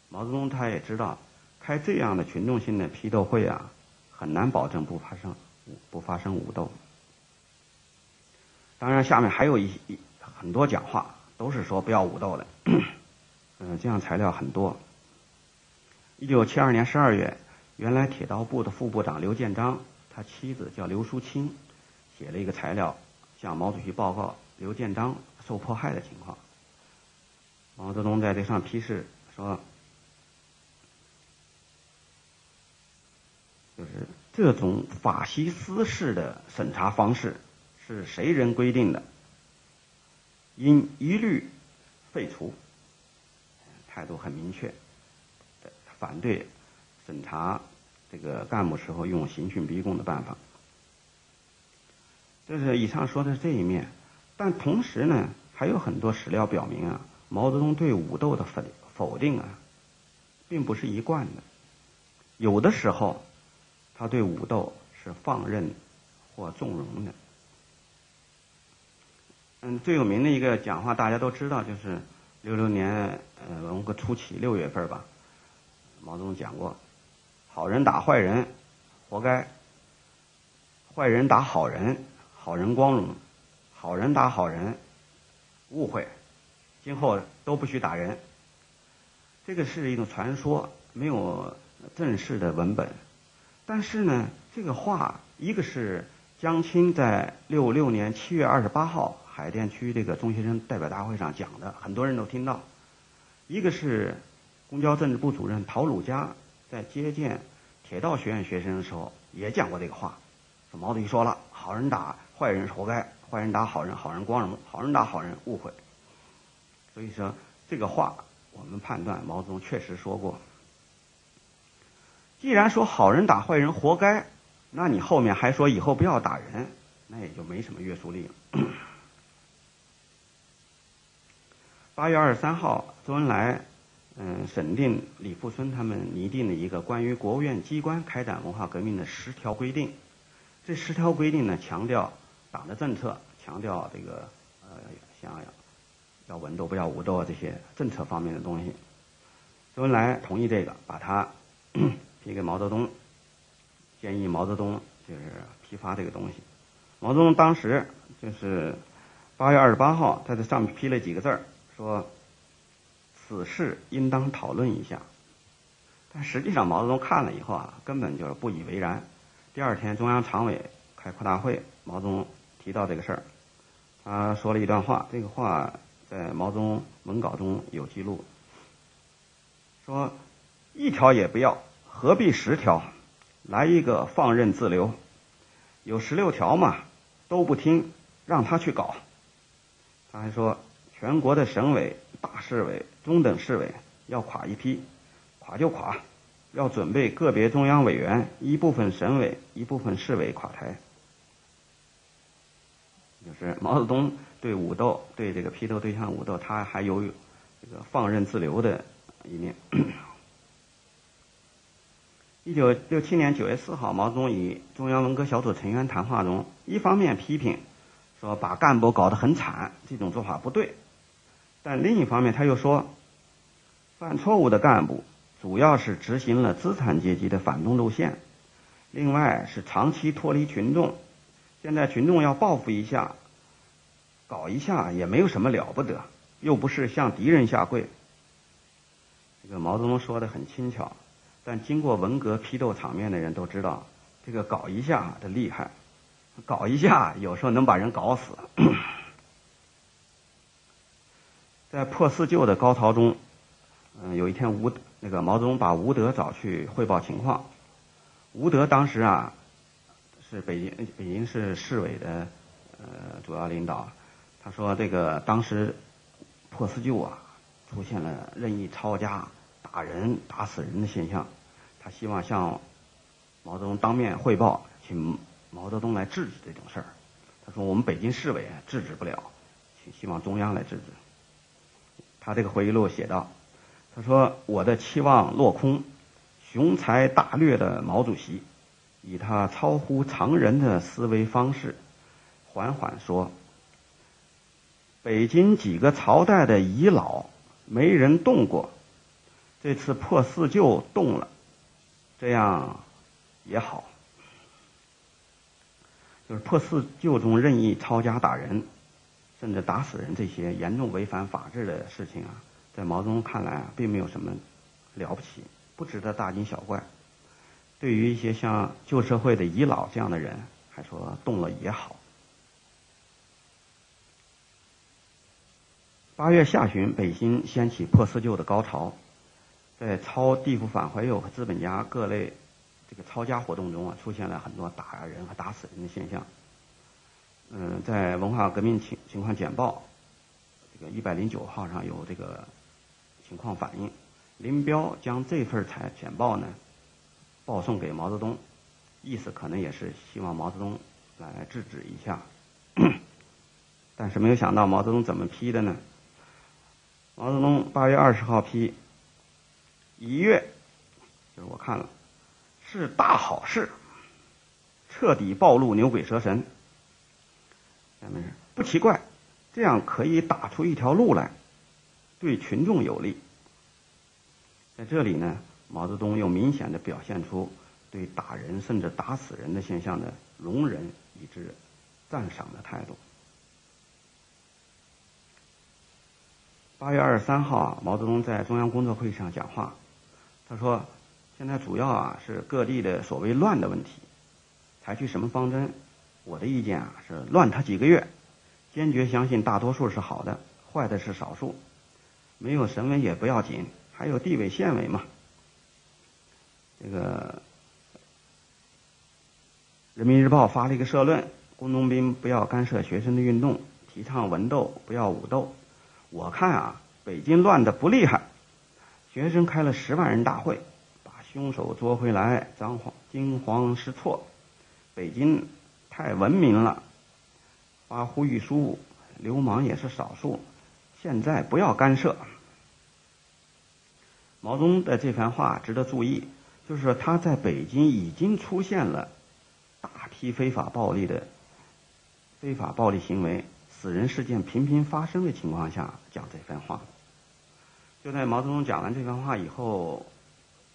毛泽东他也知道，开这样的群众性的批斗会啊，很难保证不发生不发生武斗。当然，下面还有一一很多讲话都是说不要武斗的。嗯，这样材料很多。一九七二年十二月。原来铁道部的副部长刘建章，他妻子叫刘淑清，写了一个材料，向毛主席报告刘建章受迫害的情况。毛泽东在这上批示说，就是这种法西斯式的审查方式是谁人规定的？应一律废除。态度很明确，反对。审查这个干部时候用刑讯逼供的办法，这是以上说的这一面。但同时呢，还有很多史料表明啊，毛泽东对武斗的否否定啊，并不是一贯的。有的时候，他对武斗是放任或纵容的。嗯，最有名的一个讲话大家都知道，就是六六年呃文革初期六月份吧，毛泽东讲过。好人打坏人，活该；坏人打好人，好人光荣；好人打好人，误会。今后都不许打人。这个是一种传说，没有正式的文本。但是呢，这个话，一个是江青在六六年七月二十八号海淀区这个中学生代表大会上讲的，很多人都听到；一个是公交政治部主任陶鲁佳。在接见铁道学院学生的时候，也讲过这个话，说毛主席说了：“好人打坏人是活该，坏人打好人，好人光荣；好人打好人，误会。”所以说这个话，我们判断毛泽东确实说过。既然说好人打坏人活该，那你后面还说以后不要打人，那也就没什么约束力了。八月二十三号，周恩来。嗯，审定李富春他们拟定的一个关于国务院机关开展文化革命的十条规定。这十条规定呢，强调党的政策，强调这个呃，像要文斗不要武斗啊这些政策方面的东西。周恩来同意这个，把它 批给毛泽东，建议毛泽东就是批发这个东西。毛泽东当时就是八月二十八号，在这上面批了几个字儿，说。此事应当讨论一下，但实际上毛泽东看了以后啊，根本就是不以为然。第二天中央常委开扩大会，毛泽东提到这个事儿，他说了一段话，这个话在毛泽东文稿中有记录，说一条也不要，何必十条？来一个放任自流，有十六条嘛，都不听，让他去搞。他还说。全国的省委、大市委、中等市委要垮一批，垮就垮，要准备个别中央委员、一部分省委、一部分市委垮台。就是毛泽东对武斗、对这个批斗对象武斗，他还有这个放任自流的一面。一九六七年九月四号，毛泽东与中央文革小组成员谈话中，一方面批评说把干部搞得很惨，这种做法不对。但另一方面，他又说，犯错误的干部主要是执行了资产阶级的反动路线，另外是长期脱离群众，现在群众要报复一下，搞一下也没有什么了不得，又不是向敌人下跪。这个毛泽东说的很轻巧，但经过文革批斗场面的人都知道，这个搞一下的厉害，搞一下有时候能把人搞死。在破四旧的高潮中，嗯，有一天吴那个毛泽东把吴德找去汇报情况。吴德当时啊是北京北京市市委的呃主要领导，他说这个当时破四旧啊出现了任意抄家、打人、打死人的现象，他希望向毛泽东当面汇报，请毛泽东来制止这种事儿。他说我们北京市委制止不了，请希望中央来制止。他这个回忆录写道：“他说我的期望落空，雄才大略的毛主席，以他超乎常人的思维方式，缓缓说：北京几个朝代的遗老没人动过，这次破四旧动了，这样也好。就是破四旧中任意抄家打人。”甚至打死人这些严重违反法治的事情啊，在毛泽东看来啊，并没有什么了不起，不值得大惊小怪。对于一些像旧社会的遗老这样的人，还说动了也好。八月下旬，北京掀起破四旧的高潮，在抄地府反怀右和资本家各类这个抄家活动中啊，出现了很多打人和打死人的现象。嗯，在文化革命情情况简报这个一百零九号上有这个情况反映，林彪将这份采简报呢报送给毛泽东，意思可能也是希望毛泽东来制止一下，但是没有想到毛泽东怎么批的呢？毛泽东八月二十号批，一月就是我看了是大好事，彻底暴露牛鬼蛇神。下面是不奇怪，这样可以打出一条路来，对群众有利。在这里呢，毛泽东又明显的表现出对打人甚至打死人的现象的容忍以至赞赏的态度。八月二十三号啊，毛泽东在中央工作会议上讲话，他说：“现在主要啊是各地的所谓乱的问题，采取什么方针？”我的意见啊是乱他几个月，坚决相信大多数是好的，坏的是少数，没有省委也不要紧，还有地委县委嘛。这个人民日报发了一个社论：工农兵不要干涉学生的运动，提倡文斗不要武斗。我看啊，北京乱的不厉害，学生开了十万人大会，把凶手捉回来，张皇惊慌失措，北京。太文明了，发呼吁书，流氓也是少数。现在不要干涉。毛泽东的这番话值得注意，就是他在北京已经出现了大批非法暴力的非法暴力行为、死人事件频频发生的情况下讲这番话。就在毛泽东讲完这番话以后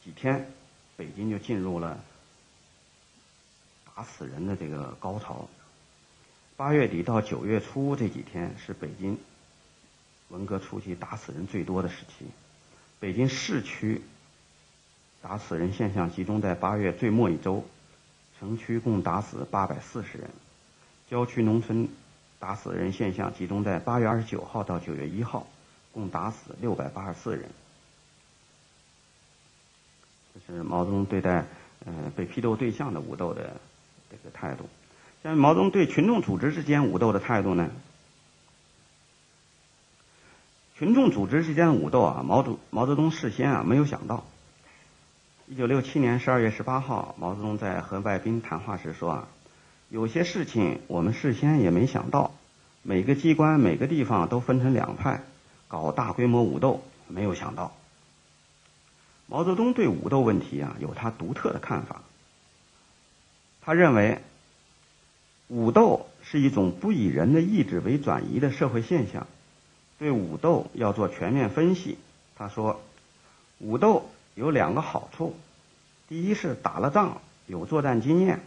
几天，北京就进入了。打死人的这个高潮，八月底到九月初这几天是北京文革初期打死人最多的时期。北京市区打死人现象集中在八月最末一周，城区共打死八百四十人；郊区农村打死人现象集中在八月二十九号到九月一号，共打死六百八十四人。这是毛泽东对待嗯被批斗对象的武斗的。这个态度，像毛泽东对群众组织之间武斗的态度呢？群众组织之间的武斗啊，毛主毛泽东事先啊没有想到。一九六七年十二月十八号，毛泽东在和外宾谈话时说啊，有些事情我们事先也没想到，每个机关每个地方都分成两派，搞大规模武斗，没有想到。毛泽东对武斗问题啊有他独特的看法。他认为，武斗是一种不以人的意志为转移的社会现象，对武斗要做全面分析。他说，武斗有两个好处：第一是打了仗有作战经验；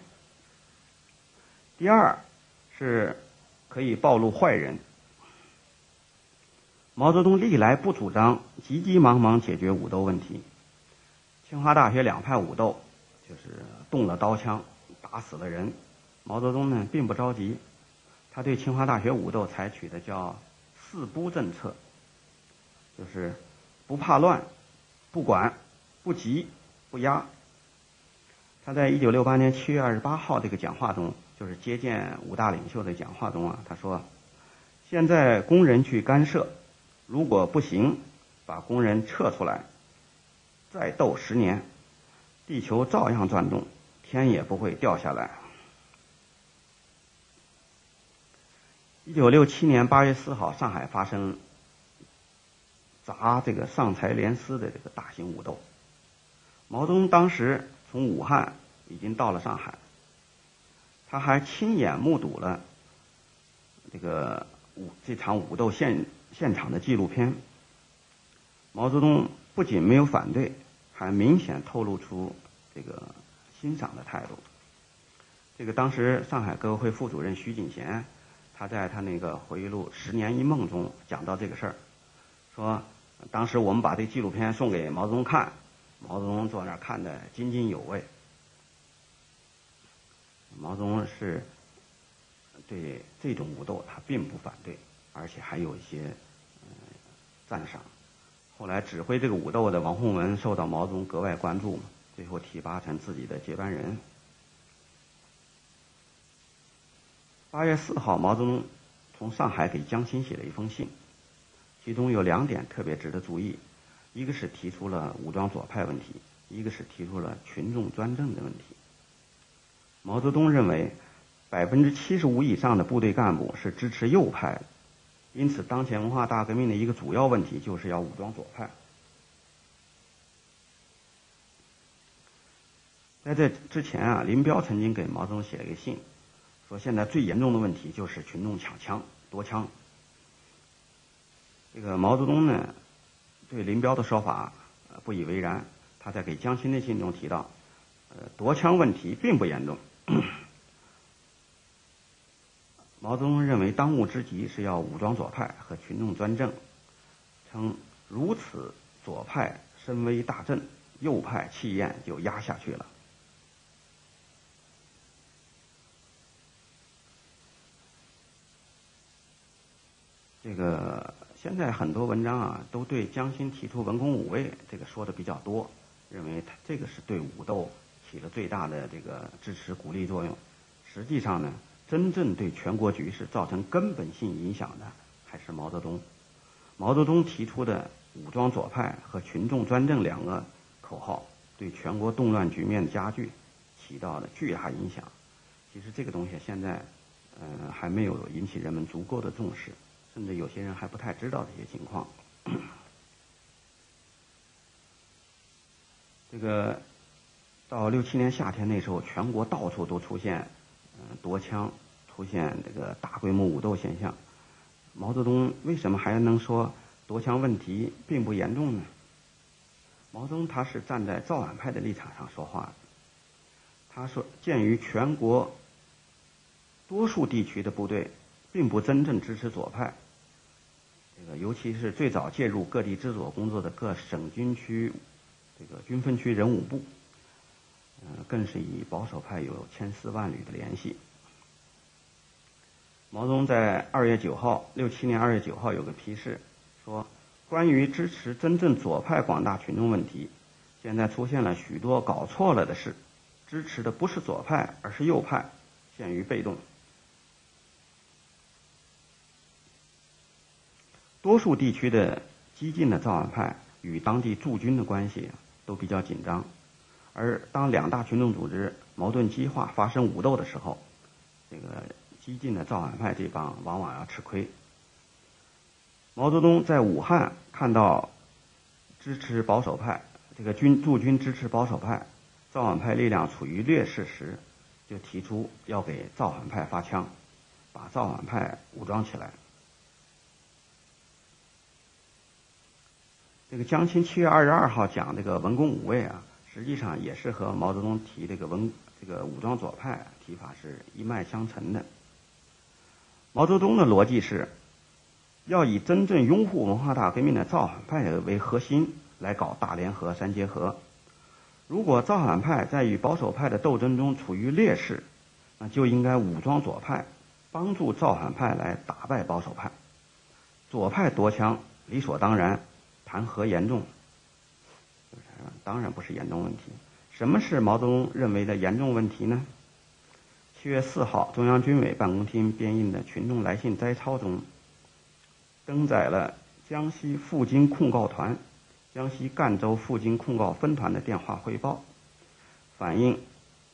第二是可以暴露坏人。毛泽东历来不主张急急忙忙解决武斗问题。清华大学两派武斗，就是动了刀枪。打死了人，毛泽东呢并不着急，他对清华大学武斗采取的叫“四不政策”，就是不怕乱，不管、不急、不压。他在一九六八年七月二十八号这个讲话中，就是接见五大领袖的讲话中啊，他说：“现在工人去干涉，如果不行，把工人撤出来，再斗十年，地球照样转动，天也不会掉下来。”一九六七年八月四号，上海发生砸这个上财联司的这个大型武斗。毛泽东当时从武汉已经到了上海，他还亲眼目睹了这个武这场武斗现现场的纪录片。毛泽东不仅没有反对，还明显透露出这个欣赏的态度。这个当时上海革委会副主任徐锦贤。他在他那个回忆录《十年一梦》中讲到这个事儿，说当时我们把这纪录片送给毛泽东看，毛泽东坐那儿看的津津有味。毛泽东是对这种武斗他并不反对，而且还有一些赞赏。后来指挥这个武斗的王洪文受到毛泽东格外关注，最后提拔成自己的接班人。八月四号，毛泽东从上海给江青写了一封信，其中有两点特别值得注意：一个是提出了武装左派问题，一个是提出了群众专政的问题。毛泽东认为，百分之七十五以上的部队干部是支持右派的，因此当前文化大革命的一个主要问题就是要武装左派。在这之前啊，林彪曾经给毛泽东写了一个信。说现在最严重的问题就是群众抢枪夺枪。这个毛泽东呢，对林彪的说法不以为然。他在给江青的信中提到，呃，夺枪问题并不严重。毛泽东认为当务之急是要武装左派和群众专政，称如此左派声威大振，右派气焰就压下去了。这个现在很多文章啊，都对江青提出文攻武卫这个说的比较多，认为他这个是对武斗起了最大的这个支持鼓励作用。实际上呢，真正对全国局势造成根本性影响的还是毛泽东。毛泽东提出的武装左派和群众专政两个口号，对全国动乱局面的加剧起到了巨大影响。其实这个东西现在，嗯，还没有引起人们足够的重视。甚至有些人还不太知道这些情况。这个到六七年夏天那时候，全国到处都出现嗯夺枪，出现这个大规模武斗现象。毛泽东为什么还能说夺枪问题并不严重呢？毛泽东他是站在造反派的立场上说话的。他说：“鉴于全国多数地区的部队。”并不真正支持左派，这个尤其是最早介入各地治左工作的各省军区，这个军分区人武部，嗯，更是与保守派有千丝万缕的联系。毛泽东在二月九号，六七年二月九号有个批示，说关于支持真正左派广大群众问题，现在出现了许多搞错了的事，支持的不是左派，而是右派，陷于被动。多数地区的激进的造反派与当地驻军的关系都比较紧张，而当两大群众组织矛盾激化、发生武斗的时候，这个激进的造反派这帮往往要吃亏。毛泽东在武汉看到支持保守派这个军驻军支持保守派，造反派力量处于劣势时，就提出要给造反派发枪，把造反派武装起来。这个江青七月二十二号讲这个文攻武卫啊，实际上也是和毛泽东提这个文这个武装左派提法是一脉相承的。毛泽东的逻辑是，要以真正拥护文化大革命的造反派为核心来搞大联合三结合。如果造反派在与保守派的斗争中处于劣势，那就应该武装左派，帮助造反派来打败保守派。左派夺枪理所当然。谈何严重？当然不是严重问题。什么是毛泽东认为的严重问题呢？七月四号，中央军委办公厅编印的《群众来信摘抄》中，登载了江西赴京控告团、江西赣州赴京控告分团的电话汇报，反映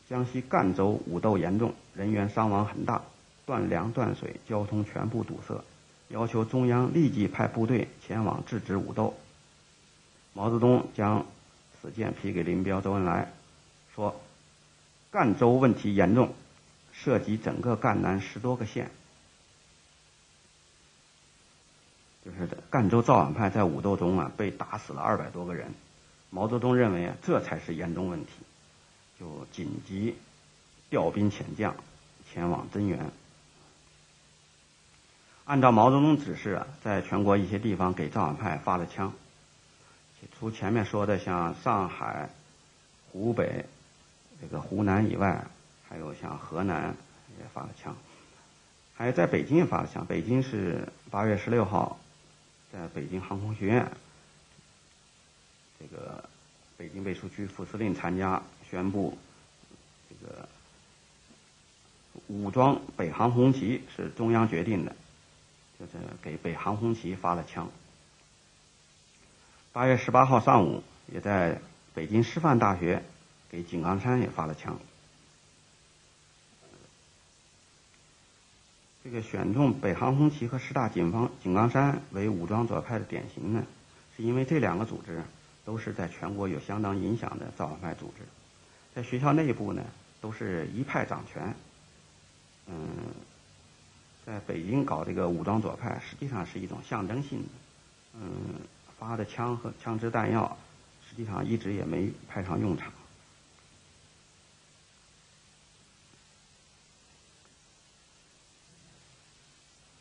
江西赣州武斗严重，人员伤亡很大，断粮断水，交通全部堵塞，要求中央立即派部队前往制止武斗。毛泽东将此件批给林彪、周恩来，说：“赣州问题严重。”涉及整个赣南十多个县，就是赣州造反派在武斗中啊被打死了二百多个人。毛泽东认为啊这才是严重问题，就紧急调兵遣将前往增援。按照毛泽东指示啊，在全国一些地方给造反派发了枪，除前面说的像上海、湖北、这个湖南以外。还有像河南也发了枪，还有在北京也发了枪。北京是八月十六号，在北京航空学院，这个北京卫戍区副司令参加宣布，这个武装北航红旗是中央决定的，就是给北航红旗发了枪。八月十八号上午，也在北京师范大学给井冈山也发了枪。这个选中北航红旗和师大井方井冈山为武装左派的典型呢，是因为这两个组织都是在全国有相当影响的造反派组织，在学校内部呢都是一派掌权。嗯，在北京搞这个武装左派，实际上是一种象征性的。嗯，发的枪和枪支弹药，实际上一直也没派上用场。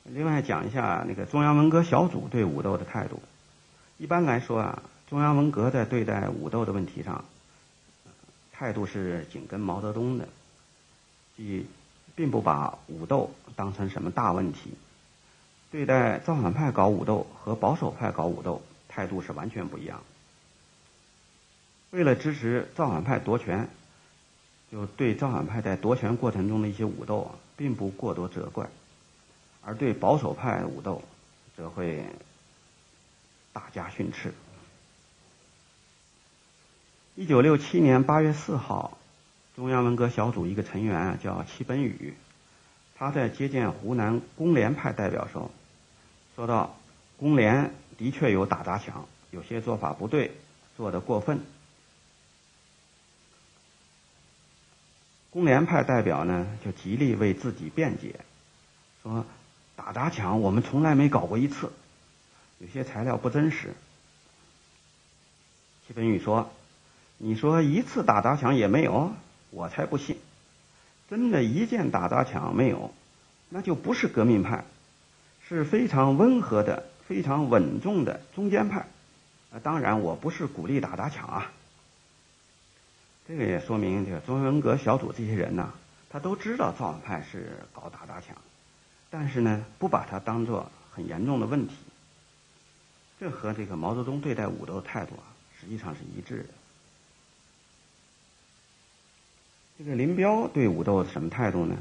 另外讲一下那个中央文革小组对武斗的态度。一般来说啊，中央文革在对待武斗的问题上，态度是紧跟毛泽东的，即并不把武斗当成什么大问题。对待造反派搞武斗和保守派搞武斗，态度是完全不一样。为了支持造反派夺权，就对造反派在夺权过程中的一些武斗啊，并不过多责怪。而对保守派武斗，则会大加训斥。一九六七年八月四号，中央文革小组一个成员啊叫戚本禹，他在接见湖南工联派代表时候，说到工联的确有打砸抢，有些做法不对，做的过分。工联派代表呢就极力为自己辩解，说。打砸抢，我们从来没搞过一次，有些材料不真实。戚本禹说：“你说一次打砸抢也没有，我才不信。真的一件打砸抢没有，那就不是革命派，是非常温和的、非常稳重的中间派。啊，当然我不是鼓励打砸抢啊。这个也说明，这个中央文革小组这些人呢，他都知道造反派是搞打砸抢。”但是呢，不把它当做很严重的问题，这和这个毛泽东对待武斗的态度啊，实际上是一致的。这个林彪对武斗什么态度呢？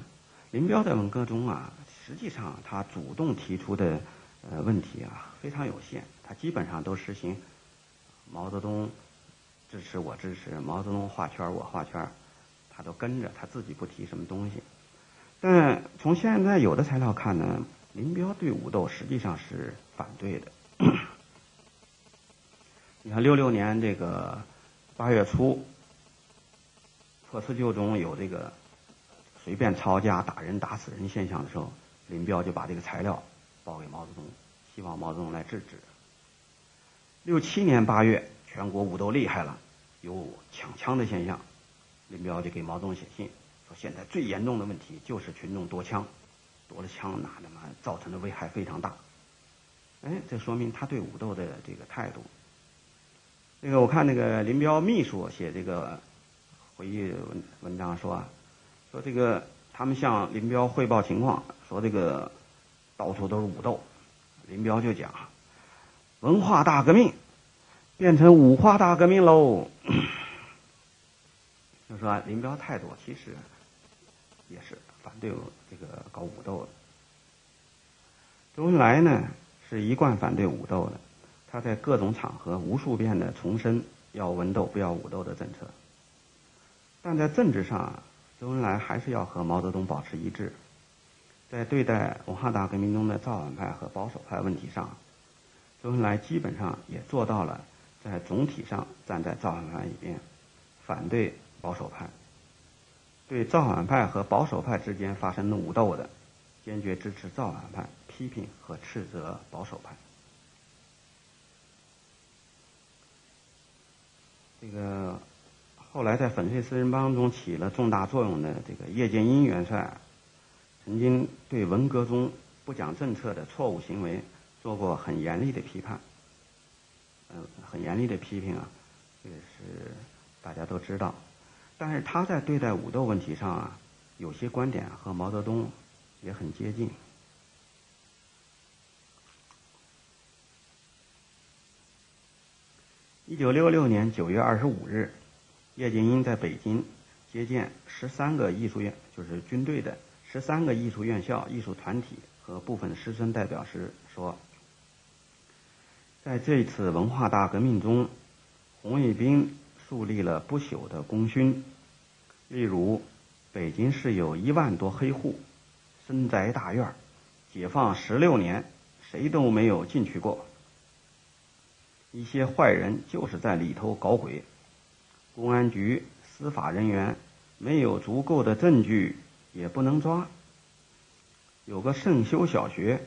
林彪在文革中啊，实际上他主动提出的呃问题啊非常有限，他基本上都实行毛泽东支持我支持，毛泽东画圈我画圈，他都跟着，他自己不提什么东西。但从现在有的材料看呢，林彪对武斗实际上是反对的。你看六六年这个八月初，破四旧中有这个随便抄家、打人、打死人现象的时候，林彪就把这个材料报给毛泽东，希望毛泽东来制止。六七年八月，全国武斗厉害了，有抢枪的现象，林彪就给毛泽东写信。说现在最严重的问题就是群众夺枪，夺了枪那他妈造成的危害非常大。哎，这说明他对武斗的这个态度。那个我看那个林彪秘书写这个回忆文文章说啊，说这个他们向林彪汇报情况，说这个到处都是武斗。林彪就讲，文化大革命变成五化大革命喽。就说林彪态度其实也是反对这个搞武斗的。周恩来呢是一贯反对武斗的，他在各种场合无数遍的重申要文斗不要武斗的政策。但在政治上，周恩来还是要和毛泽东保持一致。在对待文化大革命中的造反派和保守派问题上，周恩来基本上也做到了在总体上站在造反派一边，反对保守派。对造反派和保守派之间发生的武斗的，坚决支持造反派，批评和斥责保守派。这个。后来在粉碎四人帮中起了重大作用的这个叶剑英元帅，曾经对文革中不讲政策的错误行为做过很严厉的批判，嗯，很严厉的批评啊，这个是大家都知道。但是他在对待武斗问题上啊，有些观点和毛泽东也很接近。一九六六年九月二十五日。叶剑英在北京接见十三个艺术院，就是军队的十三个艺术院校、艺术团体和部分师生代表时说：“在这次文化大革命中，红卫兵树立了不朽的功勋。例如，北京市有一万多黑户、深宅大院，解放十六年，谁都没有进去过。一些坏人就是在里头搞鬼。”公安局、司法人员没有足够的证据，也不能抓。有个圣修小学，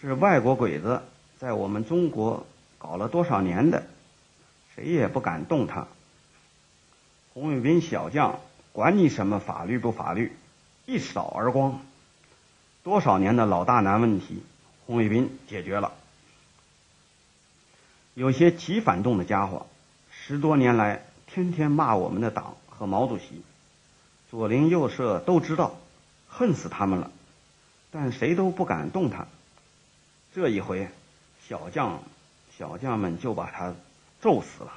是外国鬼子在我们中国搞了多少年的，谁也不敢动他。红卫兵小将管你什么法律不法律，一扫而光。多少年的老大难问题，红卫兵解决了。有些极反动的家伙，十多年来。天天骂我们的党和毛主席，左邻右舍都知道，恨死他们了，但谁都不敢动他。这一回，小将小将们就把他揍死了。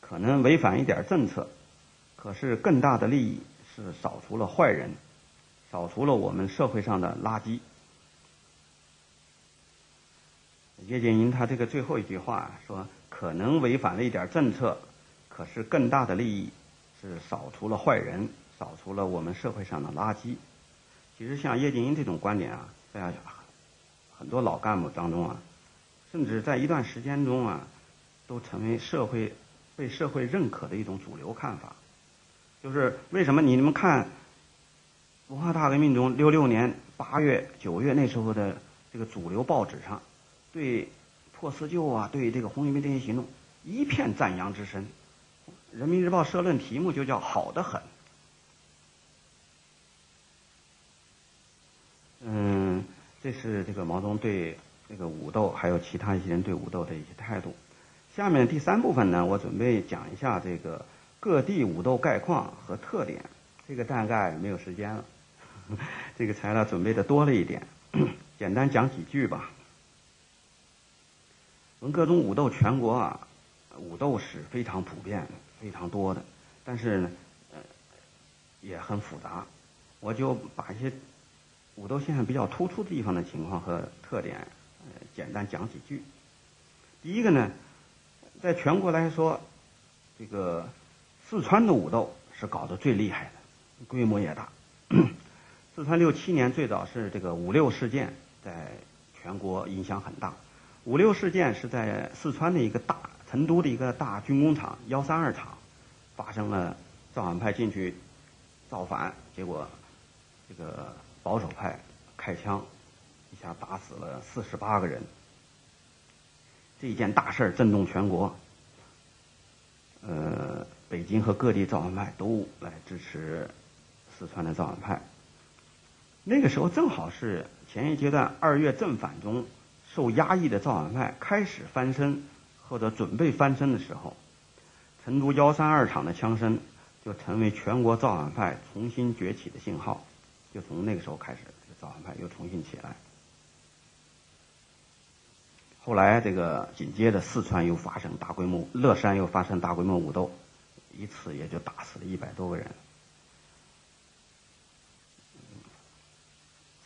可能违反一点政策，可是更大的利益是扫除了坏人，扫除了我们社会上的垃圾。叶剑英他这个最后一句话说，可能违反了一点政策。可是更大的利益是扫除了坏人，扫除了我们社会上的垃圾。其实像叶剑英这种观点啊，在很多老干部当中啊，甚至在一段时间中啊，都成为社会被社会认可的一种主流看法。就是为什么你们看文化大革命中六六年八月九月那时候的这个主流报纸上，对破四旧啊，对这个红卫兵这些行动一片赞扬之声。人民日报社论题目就叫“好的很”。嗯，这是这个毛泽东对这个武斗，还有其他一些人对武斗的一些态度。下面第三部分呢，我准备讲一下这个各地武斗概况和特点。这个大概没有时间了，这个材料准备的多了一点，简单讲几句吧。文革中武斗全国啊，武斗史非常普遍。非常多的，但是呢，呃，也很复杂。我就把一些武斗现象比较突出的地方的情况和特点，呃，简单讲几句。第一个呢，在全国来说，这个四川的武斗是搞得最厉害的，规模也大。四川六七年最早是这个五六事件，在全国影响很大。五六事件是在四川的一个大。成都的一个大军工厂幺三二厂发生了造反派进去造反，结果这个保守派开枪，一下打死了四十八个人。这一件大事震动全国，呃，北京和各地造反派都来支持四川的造反派。那个时候正好是前一阶段二月正反中受压抑的造反派开始翻身。或者准备翻身的时候，成都幺三二厂的枪声就成为全国造反派重新崛起的信号。就从那个时候开始，这造反派又重新起来。后来这个紧接着四川又发生大规模，乐山又发生大规模武斗，一次也就打死了一百多个人。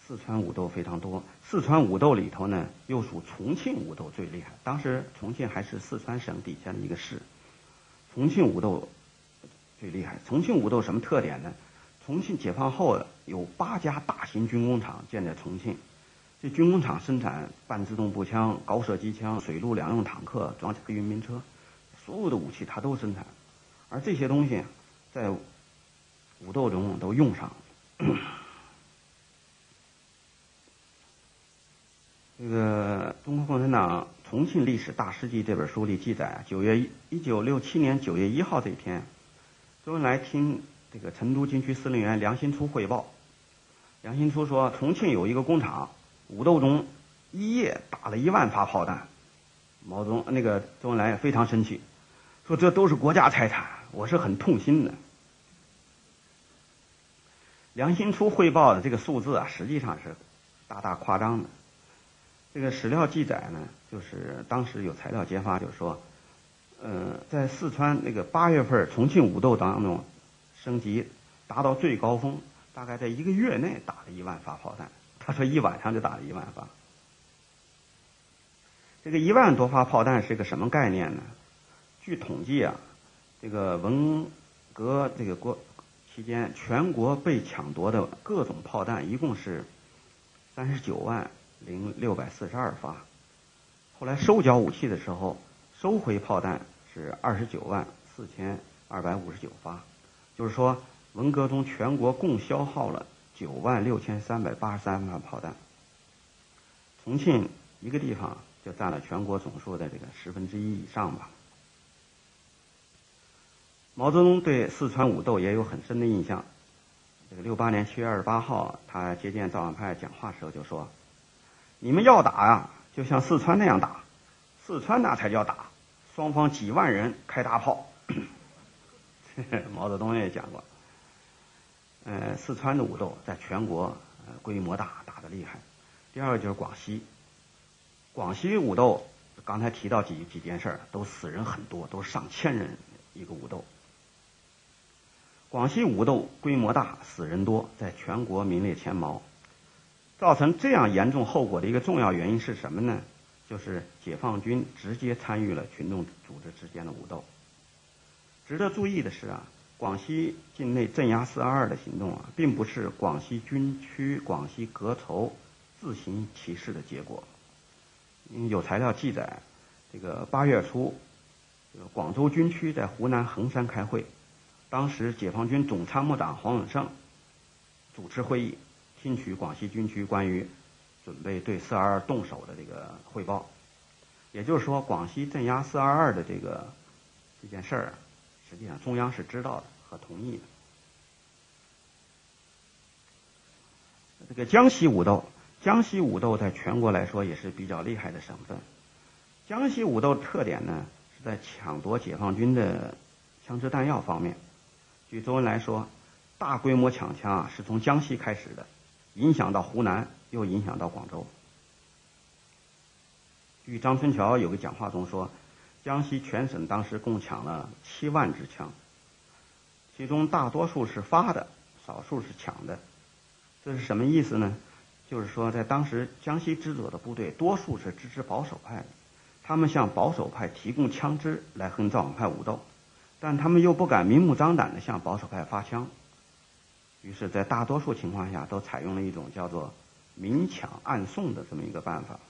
四川武斗非常多，四川武斗里头呢，又属重庆武斗最厉害。当时重庆还是四川省底下的一个市，重庆武斗最厉害。重庆武斗什么特点呢？重庆解放后有八家大型军工厂建在重庆，这军工厂生产半自动步枪、高射机枪、水陆两用坦克、装甲运兵车，所有的武器它都生产，而这些东西在武斗中都用上。这个《中国共产党重庆历史大事记》这本书里记载，九月一一九六七年九月一号这一天，周恩来听这个成都军区司令员梁兴初汇报。梁兴初说，重庆有一个工厂，武斗中一夜打了一万发炮弹。毛泽东那个周恩来非常生气，说这都是国家财产，我是很痛心的。梁兴初汇报的这个数字啊，实际上是大大夸张的。这个史料记载呢，就是当时有材料揭发，就是说，呃，在四川那个八月份重庆武斗当中，升级达到最高峰，大概在一个月内打了一万发炮弹。他说一晚上就打了一万发。这个一万多发炮弹是个什么概念呢？据统计啊，这个文革这个国期间，全国被抢夺的各种炮弹一共是三十九万。零六百四十二发，后来收缴武器的时候，收回炮弹是二十九万四千二百五十九发，就是说，文革中全国共消耗了九万六千三百八十三发炮弹。重庆一个地方就占了全国总数的这个十分之一以上吧。毛泽东对四川武斗也有很深的印象。这个六八年七月二十八号，他接见造反派讲话时候就说。你们要打呀，就像四川那样打，四川那才叫打，双方几万人开大炮。毛泽东也讲过，呃，四川的武斗在全国呃规模大，打得厉害。第二个就是广西，广西武斗刚才提到几几件事儿，都死人很多，都上千人一个武斗。广西武斗规模大，死人多，在全国名列前茅。造成这样严重后果的一个重要原因是什么呢？就是解放军直接参与了群众组织之间的武斗。值得注意的是啊，广西境内镇压四二二的行动啊，并不是广西军区、广西革筹自行其事的结果。有材料记载，这个八月初，这个广州军区在湖南衡山开会，当时解放军总参谋长黄永胜主持会议。听取广西军区关于准备对四二二动手的这个汇报，也就是说，广西镇压四二二的这个这件事儿，实际上中央是知道的和同意的。这个江西武斗，江西武斗在全国来说也是比较厉害的省份。江西武斗特点呢，是在抢夺解放军的枪支弹药方面。据周恩来说，大规模抢枪啊，是从江西开始的。影响到湖南，又影响到广州。据张春桥有个讲话中说，江西全省当时共抢了七万支枪，其中大多数是发的，少数是抢的。这是什么意思呢？就是说，在当时江西支左的部队，多数是支持保守派的，他们向保守派提供枪支来和造反派武斗，但他们又不敢明目张胆的向保守派发枪。于是，在大多数情况下，都采用了一种叫做“明抢暗送”的这么一个办法。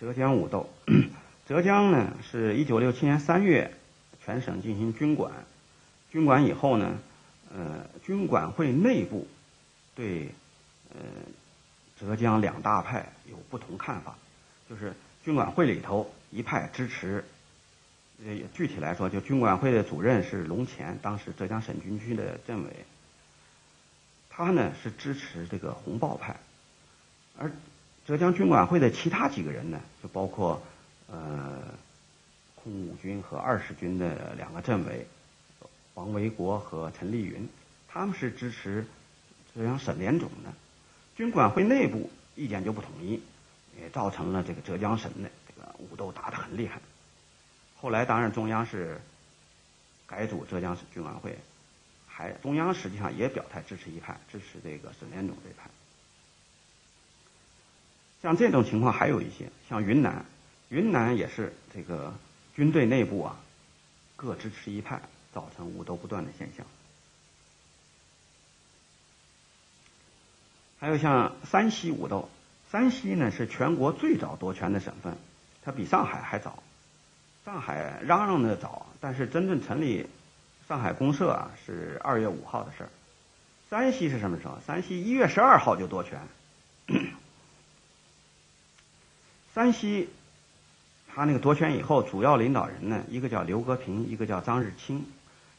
浙江武斗，浙江呢是一九六七年三月全省进行军管，军管以后呢，呃，军管会内部对呃浙江两大派有不同看法，就是。军管会里头一派支持，呃，具体来说，就军管会的主任是龙潜，当时浙江省军区的政委。他呢是支持这个红豹派，而浙江军管会的其他几个人呢，就包括呃空五军和二十军的两个政委王维国和陈立云，他们是支持浙江省联总的，军管会内部意见就不统一，也造成了这个浙江省的这个武斗打得很厉害。后来当然中央是改组浙江省军管会，还中央实际上也表态支持一派，支持这个省联总这一派。像这种情况还有一些，像云南，云南也是这个军队内部啊各支持一派，造成武斗不断的现象。还有像山西武斗，山西呢是全国最早夺权的省份，它比上海还早。上海嚷嚷的早，但是真正成立上海公社啊是二月五号的事儿。山西是什么时候？山西一月十二号就夺权。山西，他那个夺权以后，主要领导人呢，一个叫刘格平，一个叫张日清。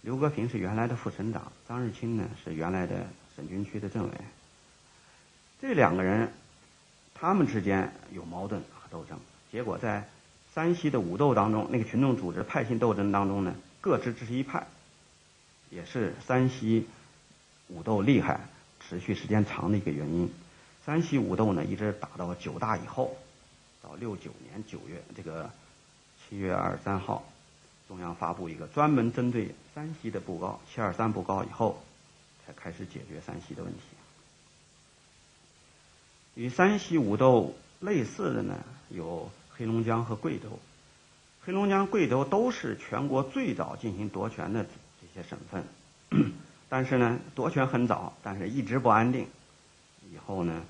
刘格平是原来的副省长，张日清呢是原来的省军区的政委。这两个人，他们之间有矛盾和斗争，结果在。山西的武斗当中，那个群众组织派系斗争当中呢，各支持一派，也是山西武斗厉害、持续时间长的一个原因。山西武斗呢，一直打到九大以后，到六九年九月这个七月二十三号，中央发布一个专门针对山西的布告——七二三布告以后，才开始解决山西的问题。与山西武斗类似的呢，有。黑龙江和贵州，黑龙江、贵州都是全国最早进行夺权的这些省份，但是呢，夺权很早，但是一直不安定。以后呢，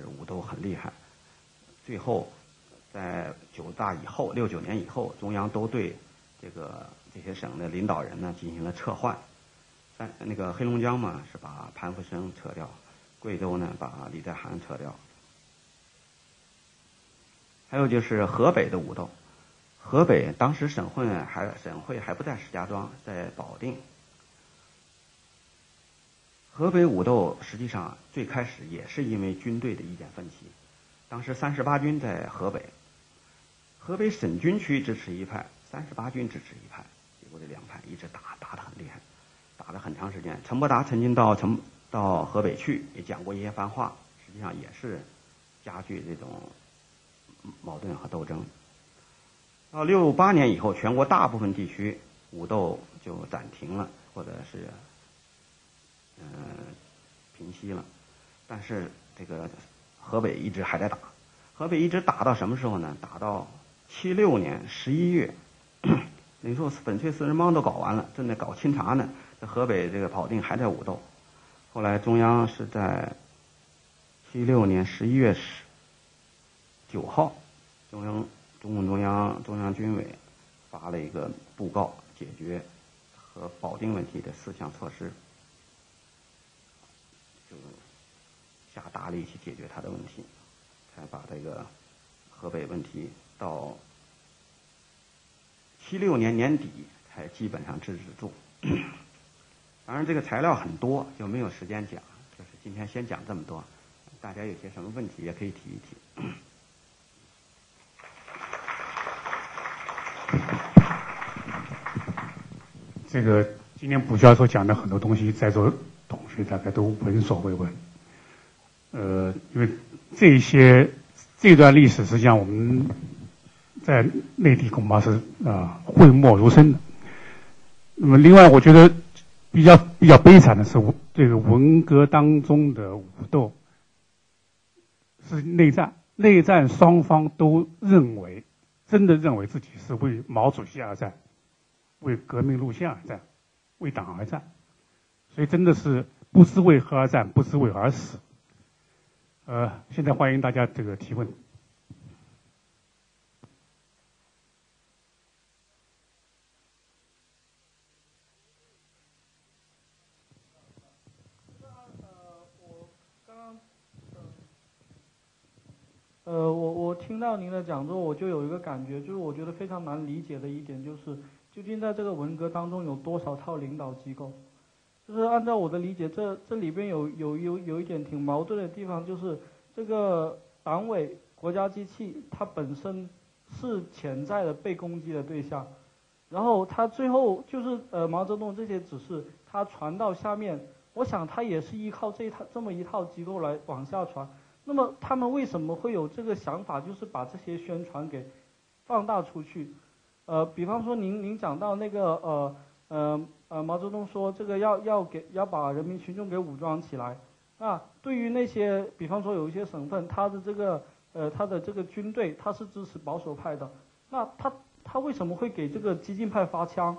是武斗很厉害。最后，在九大以后，六九年以后，中央都对这个这些省的领导人呢进行了撤换。在那个黑龙江嘛，是把潘福生撤掉；贵州呢，把李在涵撤掉。还有就是河北的武斗，河北当时省会还省会还不在石家庄，在保定。河北武斗实际上最开始也是因为军队的意见分歧，当时三十八军在河北，河北省军区支持一派，三十八军支持一派，结果这两派一直打打得很厉害，打了很长时间。陈伯达曾经到陈到河北去，也讲过一些番话，实际上也是加剧这种。矛盾和斗争。到六八年以后，全国大部分地区武斗就暂停了，或者是嗯平息了。但是这个河北一直还在打，河北一直打到什么时候呢？打到七六年十一月，那时候粉碎四人帮都搞完了，正在搞清查呢。在河北这个保定还在武斗。后来中央是在七六年十一月十。九号，中央中共中央中央军委发了一个布告，解决和保定问题的四项措施，下大力气解决他的问题，才把这个河北问题到七六年年底才基本上制止住。当然，这个材料很多，就没有时间讲，就是今天先讲这么多。大家有些什么问题也可以提一提。这个今天卜教授讲的很多东西，在座同学大概都闻所未闻。呃，因为这些这段历史实际上我们在内地恐怕是啊讳莫如深的。那么，另外我觉得比较比较悲惨的是，这个文革当中的武斗是内战，内战双方都认为真的认为自己是为毛主席而战。为革命路线而战，为党而战，所以真的是不知为何而战，不知为何而死。呃，现在欢迎大家这个提问。呃，我我听到您的讲座，我就有一个感觉，就是我觉得非常难理解的一点就是。究竟在这个文革当中有多少套领导机构？就是按照我的理解，这这里边有有有有一点挺矛盾的地方，就是这个党委国家机器它本身是潜在的被攻击的对象，然后他最后就是呃毛泽东这些指示，他传到下面，我想他也是依靠这一套这么一套机构来往下传。那么他们为什么会有这个想法，就是把这些宣传给放大出去？呃，比方说您您讲到那个呃呃呃呃毛泽东说这个要要给要把人民群众给武装起来。那对于那些比方说有一些省份，他的这个呃他的这个军队他是支持保守派的，那他他为什么会给这个激进派发枪？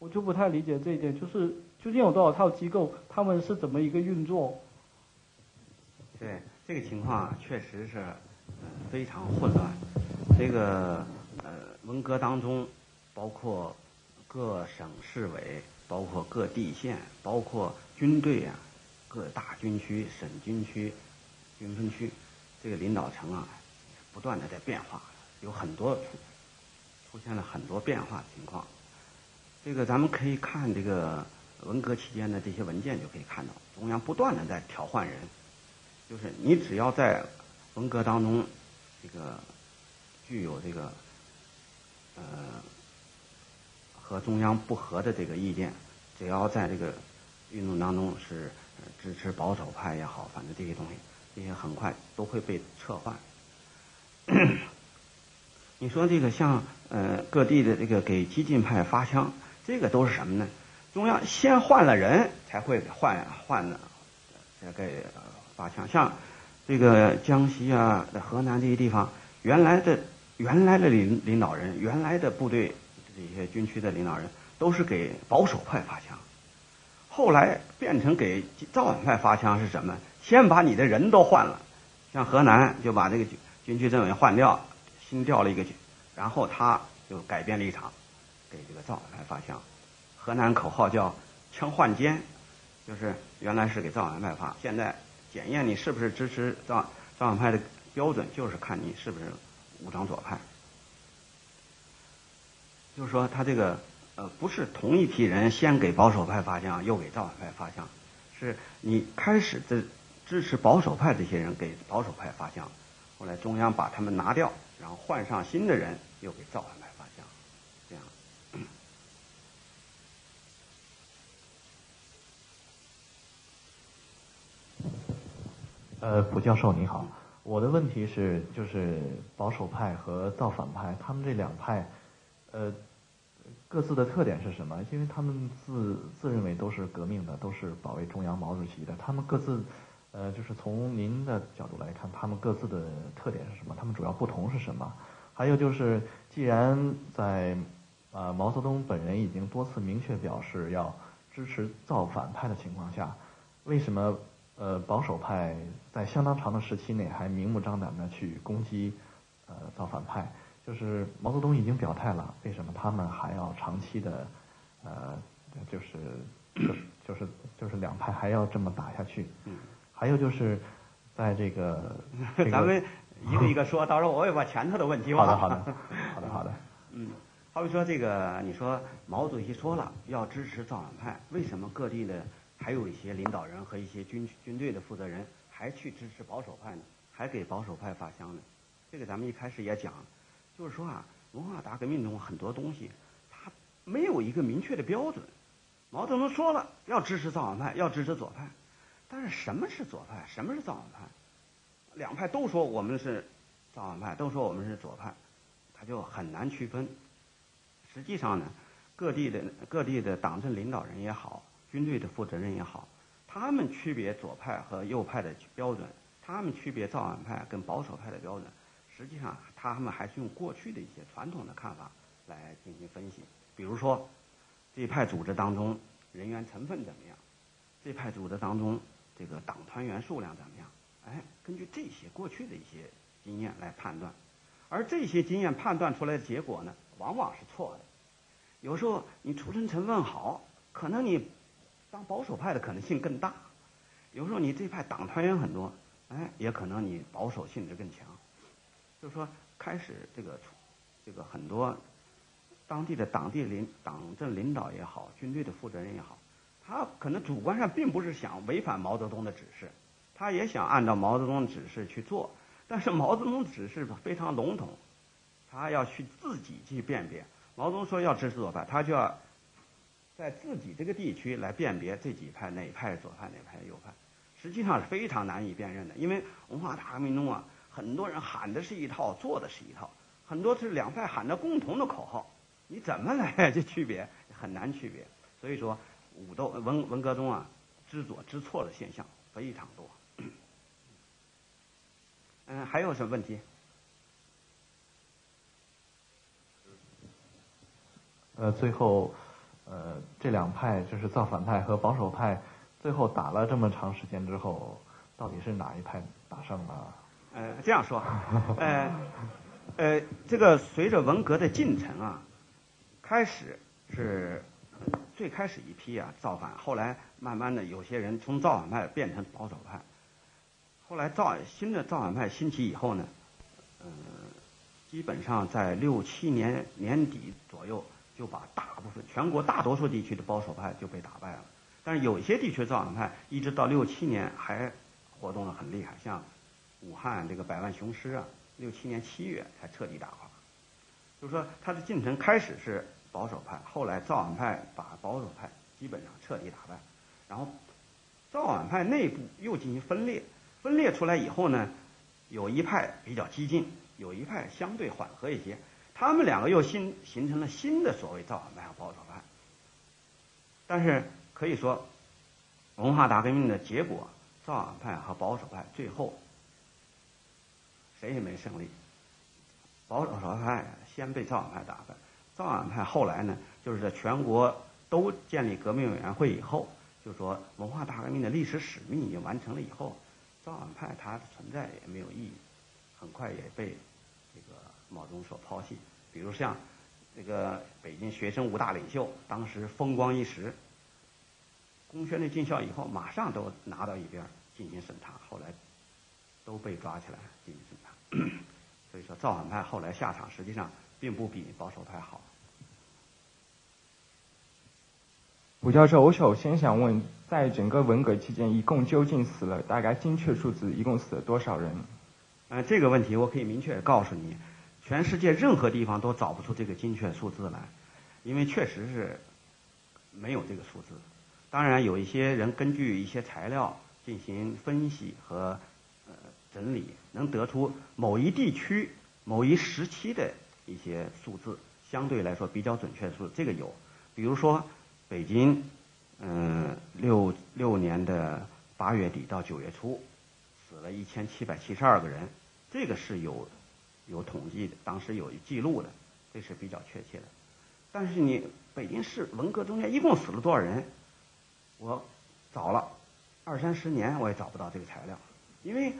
我就不太理解这一点，就是究竟有多少套机构，他们是怎么一个运作？对。这个情况确实是非常混乱。这个呃，文革当中，包括各省市委，包括各地县，包括军队啊，各大军区、省军区、军分区，这个领导层啊，不断的在变化，有很多出现了很多变化情况。这个咱们可以看这个文革期间的这些文件，就可以看到中央不断的在调换人。就是你只要在文革当中，这个具有这个呃和中央不合的这个意见，只要在这个运动当中是支持保守派也好，反正这些东西，这些很快都会被撤换。你说这个像呃各地的这个给激进派发枪，这个都是什么呢？中央先换了人才会换换的，这个。发枪，像这个江西啊、河南这些地方，原来的原来的领领导人，原来的部队这些军区的领导人，都是给保守派发枪。后来变成给造反派发枪是什么？先把你的人都换了，像河南就把这个军军区政委换掉，新调了一个军，然后他就改变立场，给这个造反派发枪。河南口号叫“枪换肩”，就是原来是给造反派发，现在。检验你是不是支持造造反派的标准，就是看你是不是武装左派。就是说，他这个呃，不是同一批人先给保守派发枪，又给造反派发枪，是你开始的支持保守派这些人给保守派发枪，后来中央把他们拿掉，然后换上新的人，又给造反派发枪，这样。呃，蒲教授你好，我的问题是，就是保守派和造反派，他们这两派，呃，各自的特点是什么？因为他们自自认为都是革命的，都是保卫中央毛主席的，他们各自，呃，就是从您的角度来看，他们各自的特点是什么？他们主要不同是什么？还有就是，既然在，呃，毛泽东本人已经多次明确表示要支持造反派的情况下，为什么？呃，保守派在相当长的时期内还明目张胆的去攻击呃造反派，就是毛泽东已经表态了，为什么他们还要长期的呃就是就是就是两派还要这么打下去？嗯。还有就是在 这个咱们一个一个说，到时候我也把前头的问题问。好的好的好的好的。嗯，好比说这个，你说毛主席说了要支持造反派，为什么各地的？还有一些领导人和一些军军队的负责人还去支持保守派呢，还给保守派发香呢。这个咱们一开始也讲，就是说啊，文化大革命中很多东西，它没有一个明确的标准。毛泽东说了要支持造反派，要支持左派，但是什么是左派，什么是造反派？两派都说我们是造反派，都说我们是左派，他就很难区分。实际上呢，各地的各地的党政领导人也好。军队的负责人也好，他们区别左派和右派的标准，他们区别造反派跟保守派的标准，实际上他们还是用过去的一些传统的看法来进行分析。比如说，这派组织当中人员成分怎么样？这派组织当中这个党团员数量怎么样？哎，根据这些过去的一些经验来判断，而这些经验判断出来的结果呢，往往是错的。有时候你出身成分好，可能你。当保守派的可能性更大，有时候你这派党团员很多，哎，也可能你保守性质更强。就是说，开始这个这个很多当地的党地领党政领导也好，军队的负责人也好，他可能主观上并不是想违反毛泽东的指示，他也想按照毛泽东的指示去做，但是毛泽东指示非常笼统，他要去自己去辨别毛泽东说要支持左派，他就要在自己这个地区来辨别这几派哪派左派哪派右派，实际上是非常难以辨认的。因为文化大革命中啊，很多人喊的是一套，做的是一套，很多是两派喊着共同的口号，你怎么来这区别 很难区别。所以说，武斗文文革中啊，知左知错的现象非常多。嗯，还有什么问题？呃，最后，呃，这两派就是造反派和保守派，最后打了这么长时间之后，到底是哪一派打胜了？呃，这样说，呃，呃，这个随着文革的进程啊，开始是最开始一批啊造反，后来慢慢的有些人从造反派变成保守派。后来造新的造反派兴起以后呢，嗯，基本上在六七年年底左右就把大部分全国大多数地区的保守派就被打败了。但是有些地区造反派一直到六七年还活动的很厉害，像武汉这个百万雄师啊，六七年七月才彻底打垮。就是说，他的进程开始是保守派，后来造反派把保守派基本上彻底打败，然后造反派内部又进行分裂。分裂出来以后呢，有一派比较激进，有一派相对缓和一些。他们两个又新形成了新的所谓造反派和保守派。但是可以说，文化大革命的结果，造反派和保守派最后谁也没胜利。保守派先被造反派打败，造反派后来呢，就是在全国都建立革命委员会以后，就说文化大革命的历史使命已经完成了以后。造反派它的存在也没有意义，很快也被这个毛泽东所抛弃。比如像这个北京学生五大领袖，当时风光一时，公宣的进校以后，马上都拿到一边进行审查，后来都被抓起来进行审查。所以说，造反派后来下场实际上并不比保守派好。吴教授，我首先想问，在整个文革期间，一共究竟死了大概精确数字，一共死了多少人？呃，这个问题我可以明确告诉你，全世界任何地方都找不出这个精确数字来，因为确实是没有这个数字。当然，有一些人根据一些材料进行分析和呃整理，能得出某一地区、某一时期的一些数字，相对来说比较准确的数字，这个有，比如说。北京，嗯，六六年的八月底到九月初，死了一千七百七十二个人，这个是有有统计的，当时有记录的，这是比较确切的。但是你北京市文革中间一共死了多少人？我找了二三十年，我也找不到这个材料，因为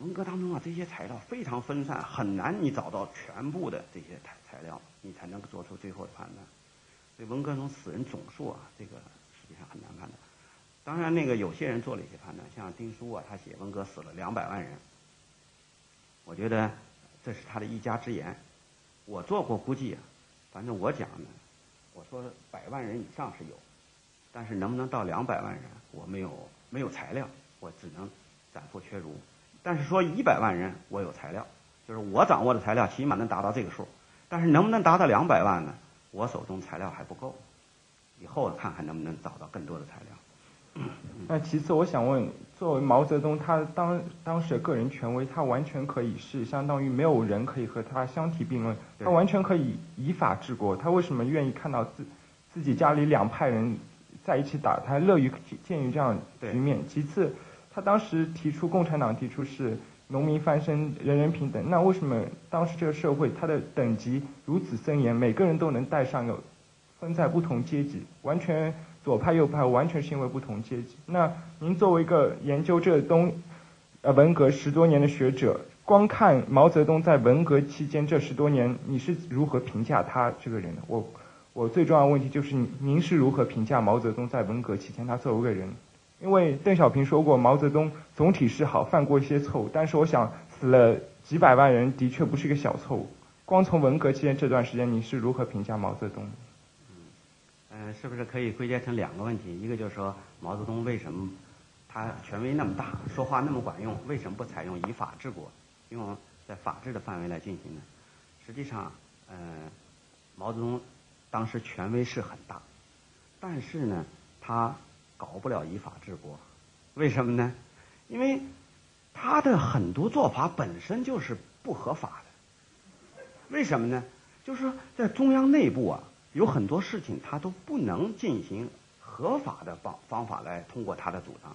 文革当中啊，这些材料非常分散，很难你找到全部的这些材材料，你才能做出最后的判断。所以文革中死人总数啊，这个实际上很难判断。当然，那个有些人做了一些判断，像丁书啊，他写文革死了两百万人。我觉得这是他的一家之言。我做过估计啊，反正我讲呢，我说百万人以上是有，但是能不能到两百万人，我没有没有材料，我只能暂复缺如。但是说一百万人，我有材料，就是我掌握的材料起码能达到这个数。但是能不能达到两百万呢？我手中材料还不够，以后看看能不能找到更多的材料。那其次，我想问，作为毛泽东，他当当时的个人权威，他完全可以是相当于没有人可以和他相提并论，他完全可以以法治国。他为什么愿意看到自自己家里两派人在一起打？他乐于见于这样局面。其次，他当时提出共产党提出是。农民翻身，人人平等。那为什么当时这个社会它的等级如此森严？每个人都能带上有分在不同阶级，完全左派右派完全是因为不同阶级。那您作为一个研究这东呃文革十多年的学者，光看毛泽东在文革期间这十多年，你是如何评价他这个人的？我我最重要的问题就是您是如何评价毛泽东在文革期间他作为一个人？因为邓小平说过，毛泽东总体是好，犯过一些错误。但是我想，死了几百万人，的确不是一个小错误。光从文革期间这段时间，你是如何评价毛泽东？嗯，呃，是不是可以归结成两个问题？一个就是说，毛泽东为什么他权威那么大，说话那么管用，为什么不采用以法治国，用在法治的范围来进行呢？实际上，呃，毛泽东当时权威是很大，但是呢，他搞不了依法治国，为什么呢？因为他的很多做法本身就是不合法的。为什么呢？就是在中央内部啊，有很多事情他都不能进行合法的方方法来通过他的主张。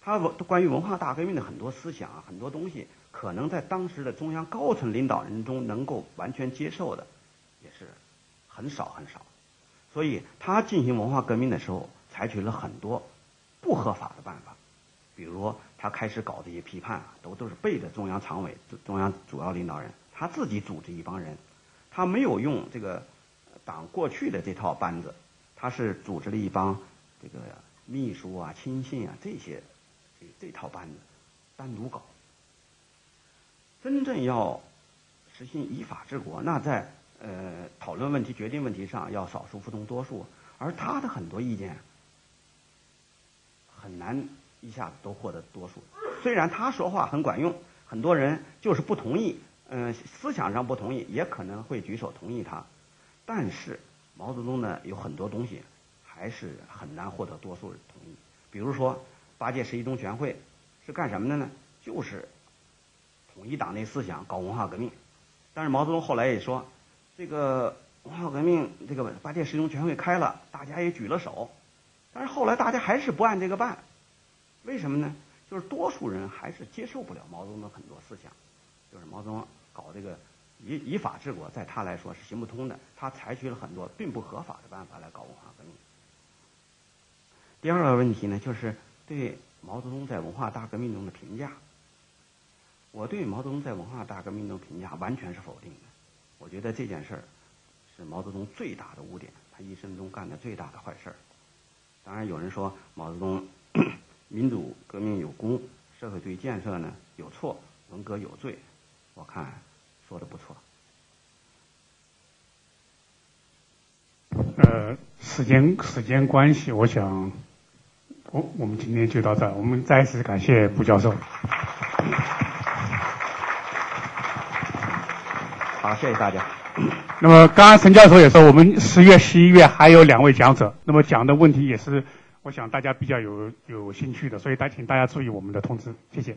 他文关于文化大革命的很多思想啊，很多东西，可能在当时的中央高层领导人中能够完全接受的，也是很少很少。所以他进行文化革命的时候，采取了很多不合法的办法，比如他开始搞这些批判啊，都都是背着中央常委、中央主要领导人，他自己组织一帮人，他没有用这个党过去的这套班子，他是组织了一帮这个秘书啊、亲信啊这些。这套班子单独搞，真正要实行依法治国，那在呃讨论问题、决定问题上要少数服从多数，而他的很多意见很难一下子都获得多数。虽然他说话很管用，很多人就是不同意，嗯，思想上不同意，也可能会举手同意他，但是毛泽东呢，有很多东西还是很难获得多数人同意，比如说。八届十一中全会是干什么的呢？就是统一党内思想，搞文化革命。但是毛泽东后来也说，这个文化革命，这个八届十一中全会开了，大家也举了手，但是后来大家还是不按这个办。为什么呢？就是多数人还是接受不了毛泽东的很多思想，就是毛泽东搞这个以以法治国，在他来说是行不通的。他采取了很多并不合法的办法来搞文化革命。第二个问题呢，就是。对毛泽东在文化大革命中的评价，我对毛泽东在文化大革命中评价完全是否定的。我觉得这件事儿是毛泽东最大的污点，他一生中干的最大的坏事儿。当然，有人说毛泽东民主革命有功，社会主义建设呢有错，文革有罪。我看说的不错。呃，时间时间关系，我想。我我们今天就到这儿，我们再次感谢卜教授。好，谢谢大家。那么刚刚陈教授也说，我们十月、十一月还有两位讲者，那么讲的问题也是我想大家比较有有兴趣的，所以大请大家注意我们的通知，谢谢。